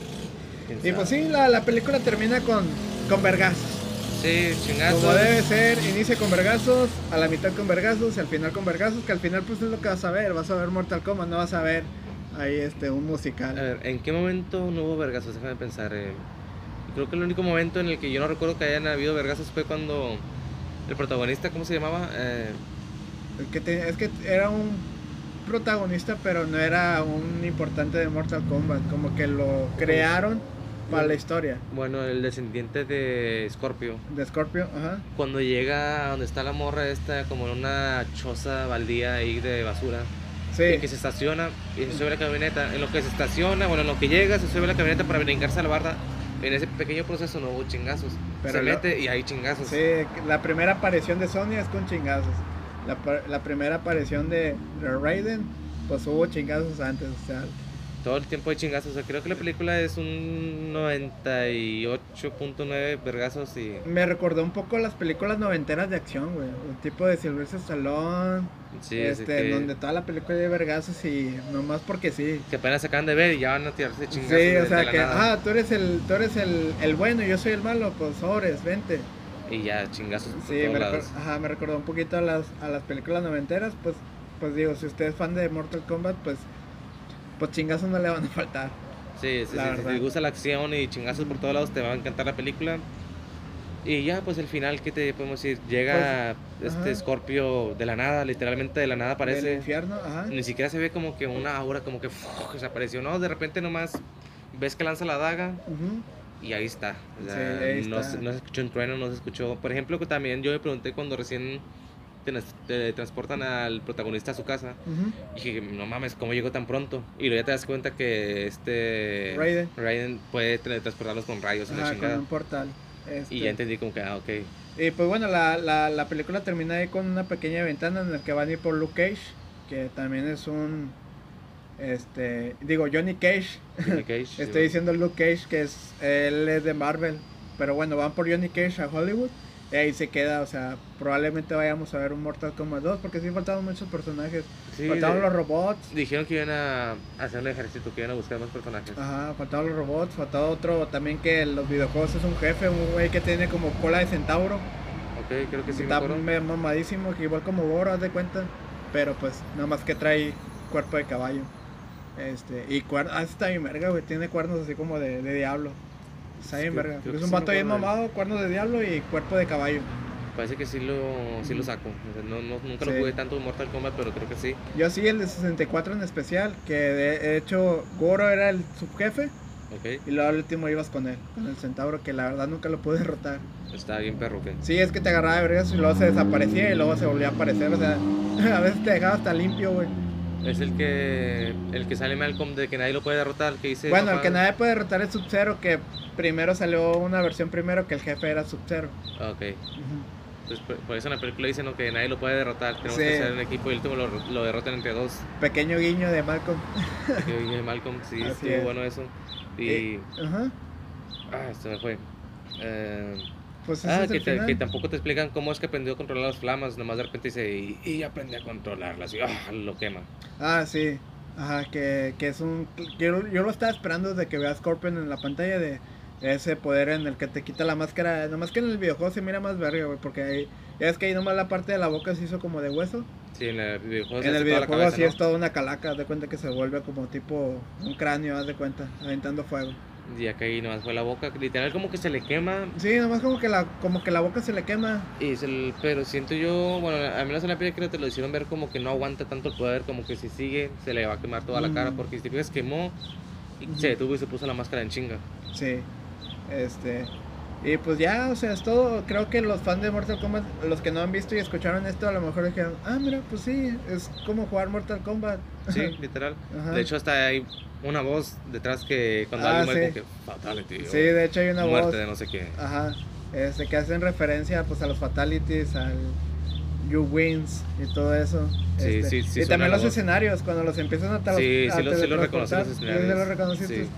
Y pues sí, la, la película termina con, con vergazos. Sí, chingazos. Como debe ser, inicia con vergazos, a la mitad con vergazos y al final con vergazos, que al final pues es lo que vas a ver, vas a ver Mortal Kombat, no vas a ver ahí este un musical. A ver, ¿en qué momento no hubo vergazos? Déjame pensar. eh. Creo que el único momento en el que yo no recuerdo que hayan habido vergazos fue cuando el protagonista, ¿cómo se llamaba? Eh, El que te- es que era un protagonista, pero no era un importante de Mortal Kombat, como que lo crearon para la historia bueno, el descendiente de Scorpio. de Scorpio, ajá. Cuando llega a donde está la morra esta, como en una choza baldía ahí de basura. Sí, Y que se estaciona y se sube la camioneta. En lo que se estaciona, bueno, en lo que llega, se sube la camioneta para brincarse a la barda. En ese pequeño proceso no hubo chingazos. Pero se lo- mete y hay chingazos. sí, la primera aparición de Sony es con chingazos. La, la primera aparición de, de Raiden, pues hubo chingazos antes, o sea, Todo el tiempo hay chingazos. O sea, creo que la película es un 98.9 vergazos y. me recordó un poco las películas noventeras de acción, güey, un tipo de Sylvester Stallone, Sí, este, que, donde toda la película hay vergazos y nomás porque sí. que apenas se acaban de ver y ya van a tirarse chingazos. Sí, de- o sea de que, ah, tú eres el, tú eres el, el bueno y yo soy el malo, pues sobres, vente. Y ya chingazos Sí, me, recor- ajá, me recordó un poquito a las, a las películas noventeras, pues, pues digo, si usted es fan de Mortal Kombat, pues, pues chingazos no le van a faltar. Sí, sí, sí, si te gusta la acción y chingazos por todos lados, te va a encantar la película. Y ya, pues el final, ¿qué te podemos decir? Llega Pues, este. Scorpio de la nada, literalmente de la nada Del aparece. infierno, ajá. Ni siquiera se ve como que una aura, como que ¡fuf! desapareció, ¿no? De repente nomás ves que lanza la daga Ujú. y ahí está. O Sí, sea, ahí no, está. No se escuchó un trueno, no se escuchó. Por ejemplo, que también yo me pregunté cuando recién te, te transportan al protagonista a su casa. Y dije, no mames, ¿cómo llegó tan pronto? Y luego ya te das cuenta que este Raiden. puede transportarlos con rayos y la Ajá, con un portal. Este, Y ya entendí como que, ah, ok. y pues bueno, la, la, la película termina ahí con una pequeña ventana en la que van a ir por Luke Cage, que también es un, este, digo, Johnny Cage. Johnny Cage, sí, Estoy diciendo Luke Cage, que es, él es de Marvel. Pero bueno, van por Johnny Cage a Hollywood. Y ahí se queda, o sea, probablemente vayamos a ver un Mortal Kombat 2, porque sí faltaban muchos personajes. Sí, faltaban de- los robots. Dijeron que iban a hacer un ejército, que iban a buscar más personajes. Ajá, faltaban los robots, faltaba otro también que en los videojuegos es un jefe, un güey que tiene como cola de centauro. Ok, creo que sí Está me- mamadísimo, que igual como Goro, haz de cuenta. Pero pues, nada más que trae cuerpo de caballo. Este, y cuernos, ah, está bien verga, güey, tiene cuernos así como de, de diablo. Está bien verga. creo Es un vato bien mamado, cuernos de diablo y cuerpo de caballo. Parece que sí lo, sí lo saco. O sea, no, no- nunca Sí. lo jugué tanto en Mortal Kombat, pero creo que sí. Yo sí, el de 64 en especial, que de hecho Goro era el subjefe Ok, y luego al último ibas con él, con el centauro, que la verdad nunca lo pude derrotar. está bien perro, que Sí, es que te agarraba de vergas y luego se desaparecía y luego se volvía a aparecer, o sea, a veces te dejaba hasta limpio, güey. Es el que el que sale Malcolm de que nadie lo puede derrotar, que dice... bueno, el que nadie puede derrotar es Sub-Zero, que primero salió una versión primero que el jefe era Sub-Zero. Ok. Entonces, por, por eso en la película dicen ¿no? que nadie lo puede derrotar, tenemos Sí. que ser un equipo y el último lo, lo derrotan entre dos. Pequeño guiño de Malcolm. Que viene Malcolm, sí, Así estuvo es. bueno eso. Y... Eh, Ajá. Ah, se me fue. Eh, Pues ah, que, te- tampoco te explican cómo es que aprendió a controlar las flamas, nomás de repente dice, y, y aprende a controlarlas, y ah, lo quema. Ah, sí. Ajá, que, que es un... Yo, yo lo estaba esperando desde que vea a Scorpion en la pantalla de ese poder en el que te quita la máscara. Nomás que en el videojuego se mira más verga, güey, porque ahí... Ya es que ahí nomás la parte de la boca se hizo como de hueso. Sí, en el videojuego se en el videojuego cabeza, sí ¿no? es toda una calaca, haz de cuenta que se vuelve como tipo un cráneo, haz de cuenta, aventando fuego. Y acá ahí nomás fue la boca, literal como que se le quema. Sí, nomás como que la, como que la boca se le quema. Y se pero siento yo, bueno, a menos en la película te lo hicieron ver como que no aguanta tanto el poder, como que si sigue se le va a quemar toda la cara, Mm. porque si te fijas quemó y Ujú. se detuvo y se puso la máscara en chinga. Sí. Este. Y pues ya, o sea, es todo. Creo que los fans de Mortal Kombat, los que no han visto y escucharon esto, a lo mejor dijeron, ah, mira, pues sí, es como jugar Mortal Kombat. Sí, literal. Ajá. De hecho hasta hay una voz detrás que cuando Ah, alguien muere sí. como que Sí, de hecho hay una muerte voz. de no sé qué. Ajá. Este, que hacen referencia pues a los fatalities, al You Wins y todo eso. Sí, Este, sí, sí Y también los voz. escenarios, cuando los empiezan a, Sí, a sí los- sí los reconocí los sí, sí escenarios. los reconociste. Sí.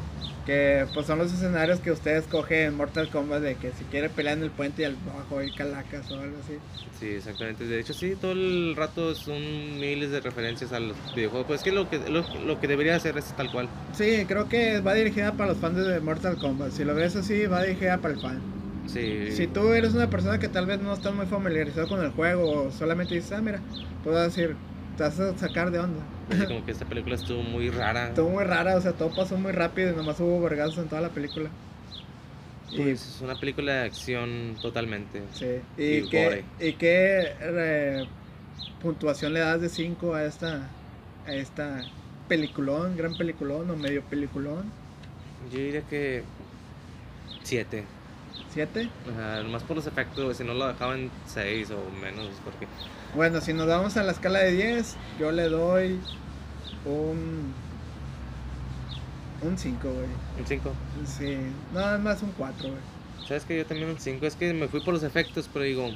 Que pues son los escenarios que ustedes cogen en Mortal Kombat de que si quiere pelear en el puente y al bajo hay calacas o algo así. Sí, exactamente. De hecho, sí, todo el rato son miles de referencias a los videojuegos. Pues es que lo que, lo, lo que debería hacer es tal cual. Sí, creo que va dirigida para los fans de Mortal Kombat. Si lo ves así, va dirigida para el fan. Sí. Si tú eres una persona que tal vez no está muy familiarizado con el juego o solamente dices, ah, mira, puedo decir, te vas a sacar de onda. Así como que esta película estuvo muy rara. Estuvo muy rara, o sea, todo pasó muy rápido y nomás hubo vergazos en toda la película. Y, Pues, es una película de acción totalmente. sí. y ¿Y, qué, gore. ¿Y qué eh, puntuación le das de 5 a esta, a esta peliculón, gran peliculón o medio peliculón? Yo diría que 7. ¿7? Nomás por los efectos, si no lo dejaban 6 o menos, porque Bueno, si nos vamos a la escala de 10, yo le doy un. Un 5, güey. un 5. Sí, nada más un 4, güey. ¿Sabes que Yo también un 5. Es que me fui por los efectos, pero digo, Ujú.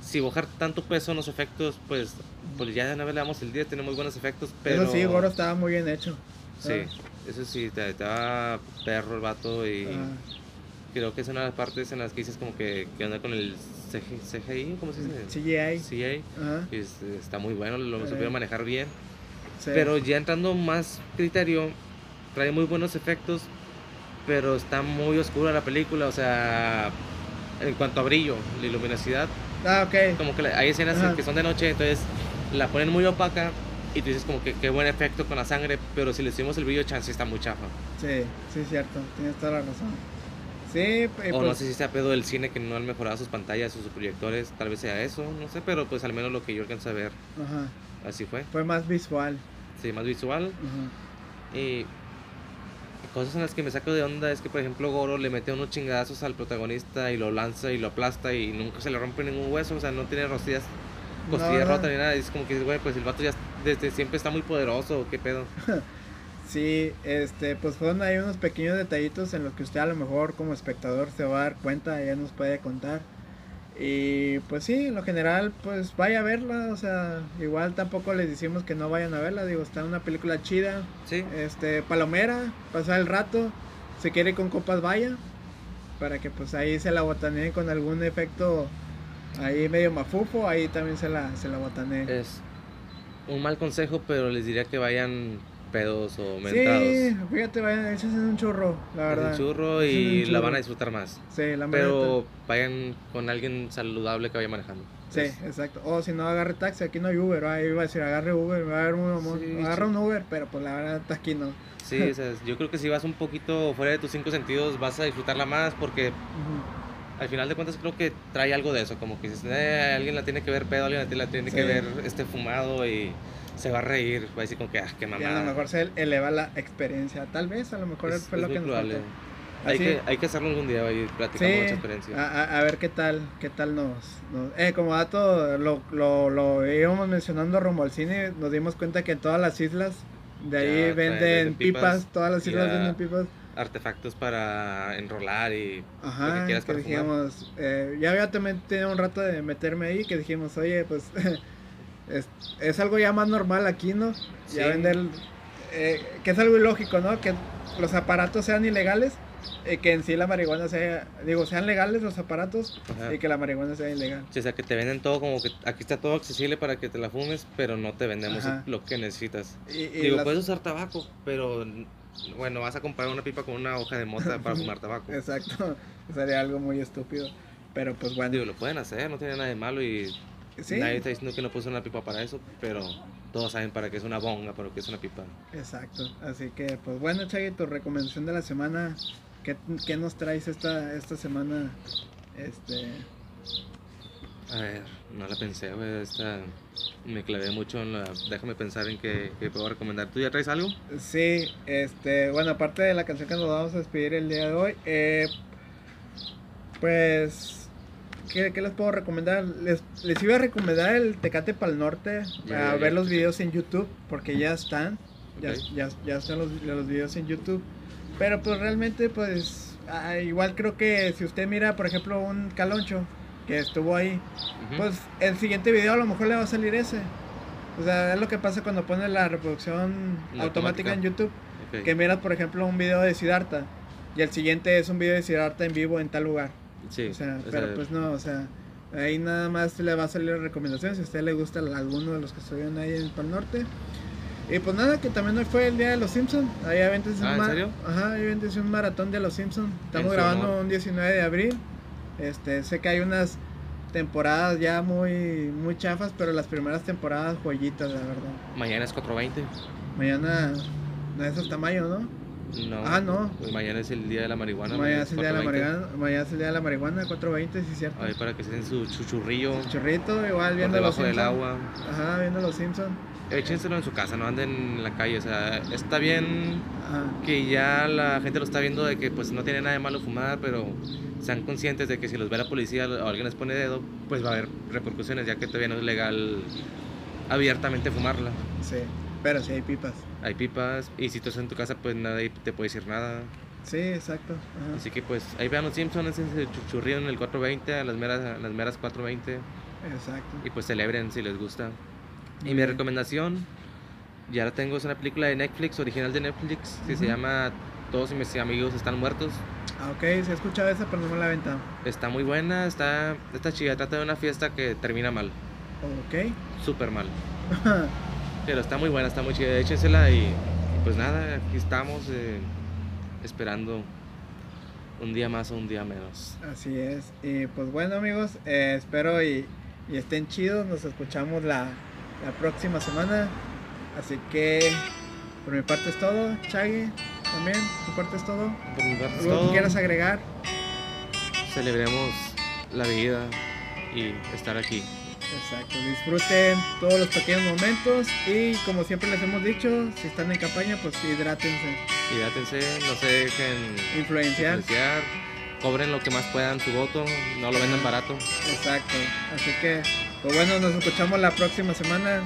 si bajar tanto peso en los efectos, pues, pues ya de una vez le damos el 10, tiene muy buenos efectos, pero... Eso sí, Goro estaba muy bien hecho. Sí, eso sí, da perro el vato y Ah, creo que es una de las partes en las que dices como que, que anda con el CG, CGI, ¿cómo se dice? CGI. CGI. Ajá, y es- está muy bueno, lo supieron manejar bien. sí. Pero ya entrando más criterio, trae muy buenos efectos, pero está muy oscura la película, o sea, en cuanto a brillo, la luminosidad, Ah, ok. como que hay escenas Ajá. que son de noche, entonces la ponen muy opaca y tú dices como que qué buen efecto con la sangre, pero si le hicimos el brillo, chance está muy chafa. Sí, sí, cierto. Tienes toda la razón. Sí, y O no pues, sé si sea pedo del cine que no han mejorado sus pantallas o sus proyectores, tal vez sea eso, no sé, pero pues al menos lo que yo alcancé a ver, ajá, así fue. fue más visual. Sí, más visual. Ajá. Y cosas en las que me saco de onda es que, por ejemplo, Goro le mete unos chingadazos al protagonista y lo lanza y lo aplasta y nunca se le rompe ningún hueso, o sea, no tiene rostillas, costillas No, no. rotas ni nada. Y es como que, güey, pues el vato ya desde siempre está muy poderoso, ¿o ¿qué pedo? Sí, este, pues fueron ahí unos pequeños detallitos en los que usted a lo mejor como espectador se va a dar cuenta, ya nos puede contar. Y pues sí, en lo general, pues vaya a verla, o sea, igual tampoco les decimos que no vayan a verla, digo, está una película chida, Sí, este, palomera, pasar el rato, si quiere ir con copas vaya, para que pues ahí se la botaneen con algún efecto ahí medio mafufo, ahí también se la, se la botaneen. es un mal consejo, pero les diría que vayan pedos o mentados. Sí, fíjate, vayan, échense un churro, la Es verdad. el churro Échense y un la churro. van a disfrutar más. Sí, la Pero vayan con alguien saludable que vaya manejando. Sí, Es- exacto. O si no, agarre taxi. Aquí no hay Uber. Ahí iba a decir, agarre Uber. Va a haber un, Sí, agarra sí. un Uber, pero pues la verdad, aquí no. Sí, o sea, yo creo que si vas un poquito fuera de tus cinco sentidos vas a disfrutarla más porque al final de cuentas creo que trae algo de eso, como que dices, "Eh, alguien la tiene que ver pedo, alguien la tiene que Sí. ver este fumado y se va a reír, va a decir como que, ah, qué Y a mamada. lo mejor se eleva la experiencia. Tal vez, a lo mejor es, fue es lo que nos faltó. Hay que, hay que hacerlo algún día y platicamos Sí, nuestra experiencia. a, a- ver qué tal, qué tal nos... nos- eh, como dato, lo, lo, lo íbamos mencionando rumbo al cine, nos dimos cuenta que en todas las islas de ahí Ya, venden pipas, pipas, todas las islas venden pipas. Artefactos para enrolar y lo que Ajá, quieras que dijimos, eh, ya había también tenido un rato de meterme ahí, que dijimos, oye, pues es, es algo ya más normal aquí, ¿no? Ya Sí. vender, eh, que es algo ilógico, ¿no? Que los aparatos sean ilegales y que en sí la marihuana sea, digo, sean legales los aparatos Ajá. y que la marihuana sea ilegal. Sí, o sea, que te venden todo como que aquí está todo accesible para que te la fumes, pero no te vendemos Ajá. lo que necesitas. Y, y Digo, las- puedes usar tabaco, pero bueno, vas a comprar una pipa con una hoja de mota para fumar tabaco. Exacto, sería algo muy estúpido. Pero pues bueno, Digo, lo pueden hacer, no tiene nada de malo y sí, nadie está diciendo que no usar una pipa para eso, pero todos saben para qué es una bonga, para qué es una pipa. exacto. Así que pues bueno, Chagui, tu recomendación de la semana ¿qué, qué nos traes esta, esta semana? Este, A ver, no la pensé, güey. Esta me clavé mucho en la. Déjame pensar en qué, qué puedo recomendar. ¿Tú ya traes algo? Sí, este, bueno, aparte de la canción que nos vamos a despedir el día de hoy, eh, pues, ¿qué, qué les puedo recomendar? Les, les iba a recomendar el Tecate Pal Norte, Ya, a ya, ver ya. los videos en YouTube, porque ya están, ya, Ok. ya, ya están los, los videos en YouTube, pero pues realmente, pues, ah, igual creo que si usted mira, por ejemplo, un Caloncho que estuvo ahí, Ujú. pues el siguiente video a lo mejor le va a salir ese. O sea, es lo que pasa cuando pones la reproducción La automática automática. en YouTube. Ok. Que miras, por ejemplo, un video de Siddhartha y el siguiente es un video de Siddhartha en vivo en tal lugar. Sí, o sea, o pero sea, pues no, o sea, ahí nada más le va a salir recomendaciones si a usted le gusta alguno de los que estuvieron ahí en el Pal Norte. Y pues nada, que también hoy fue el día de los Simpsons. Ahí avéntense Ah, un ¿en serio? Ajá, ahí un maratón de los Simpsons. Estamos grabando honor. un 19 de abril. Este, sé que hay unas temporadas ya muy muy chafas, pero las primeras temporadas joyitas, la verdad. Mañana es 4.20. Mañana no es hasta mayo, ¿no? No. Ah, no. Pues mañana es el día de la marihuana. mañana es el día de la 4:20. marihuana, mañana es el día de la marihuana, 4.20, sí cierto. Ahí para que se den su chuchurrillo Chorrito, igual viendo los debajo del Simpsons. agua. Ajá, viendo los Simpsons. Échenselo en su casa, no anden en la calle. O sea, está bien Ajá. que ya la gente lo está viendo de que pues no tiene nada de malo fumar, pero sean conscientes de que si los ve la policía o alguien les pone dedo, pues va a haber repercusiones, ya que todavía no es legal abiertamente fumarla. Sí, pero sí hay pipas. Hay pipas y si tú estás en tu casa, pues nadie te puede decir nada. Sí, exacto. Ajá. Así que pues ahí vean los Simpsons, ese chuchurrío en el 420, a las meras, a las meras 420 Exacto. y pues celebren si les gusta. Y mi recomendación, ya la tengo, es una película de Netflix, original de Netflix, que se llama Todos mis amigos están muertos. Ah, ok, se ha escuchado esa, pero no me la he aventado. Está muy buena, está, está chida, trata de una fiesta que termina mal, Ok. súper mal. Pero está muy buena, está muy chida, échensela y, pues nada, aquí estamos eh, esperando un día más o un día menos. Así es. Y pues bueno, amigos, eh, espero y, y estén chidos. Nos escuchamos la, la próxima semana. Así que por mi parte es todo. Chagui, también, tu parte es todo. Por mi parte es ¿Algo que quieras agregar? Celebremos la vida y estar aquí. Exacto, disfruten todos los pequeños momentos y como siempre les hemos dicho, si están en campaña, pues hidrátense, Hidrátense, no se dejen influenciar. influenciar, cobren lo que más puedan su voto, no lo vendan barato Exacto, así que, pues bueno, nos escuchamos la próxima semana.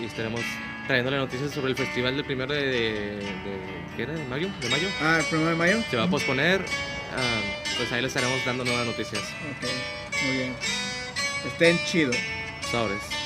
y estaremos trayéndole noticias sobre el festival del primero de, de, de- ¿qué era? ¿De mayo? ¿De mayo? Ah, el primero de mayo. Se va a posponer, ah, pues ahí les estaremos dando nuevas noticias. Ok, muy bien. Estén chidos. Sobres.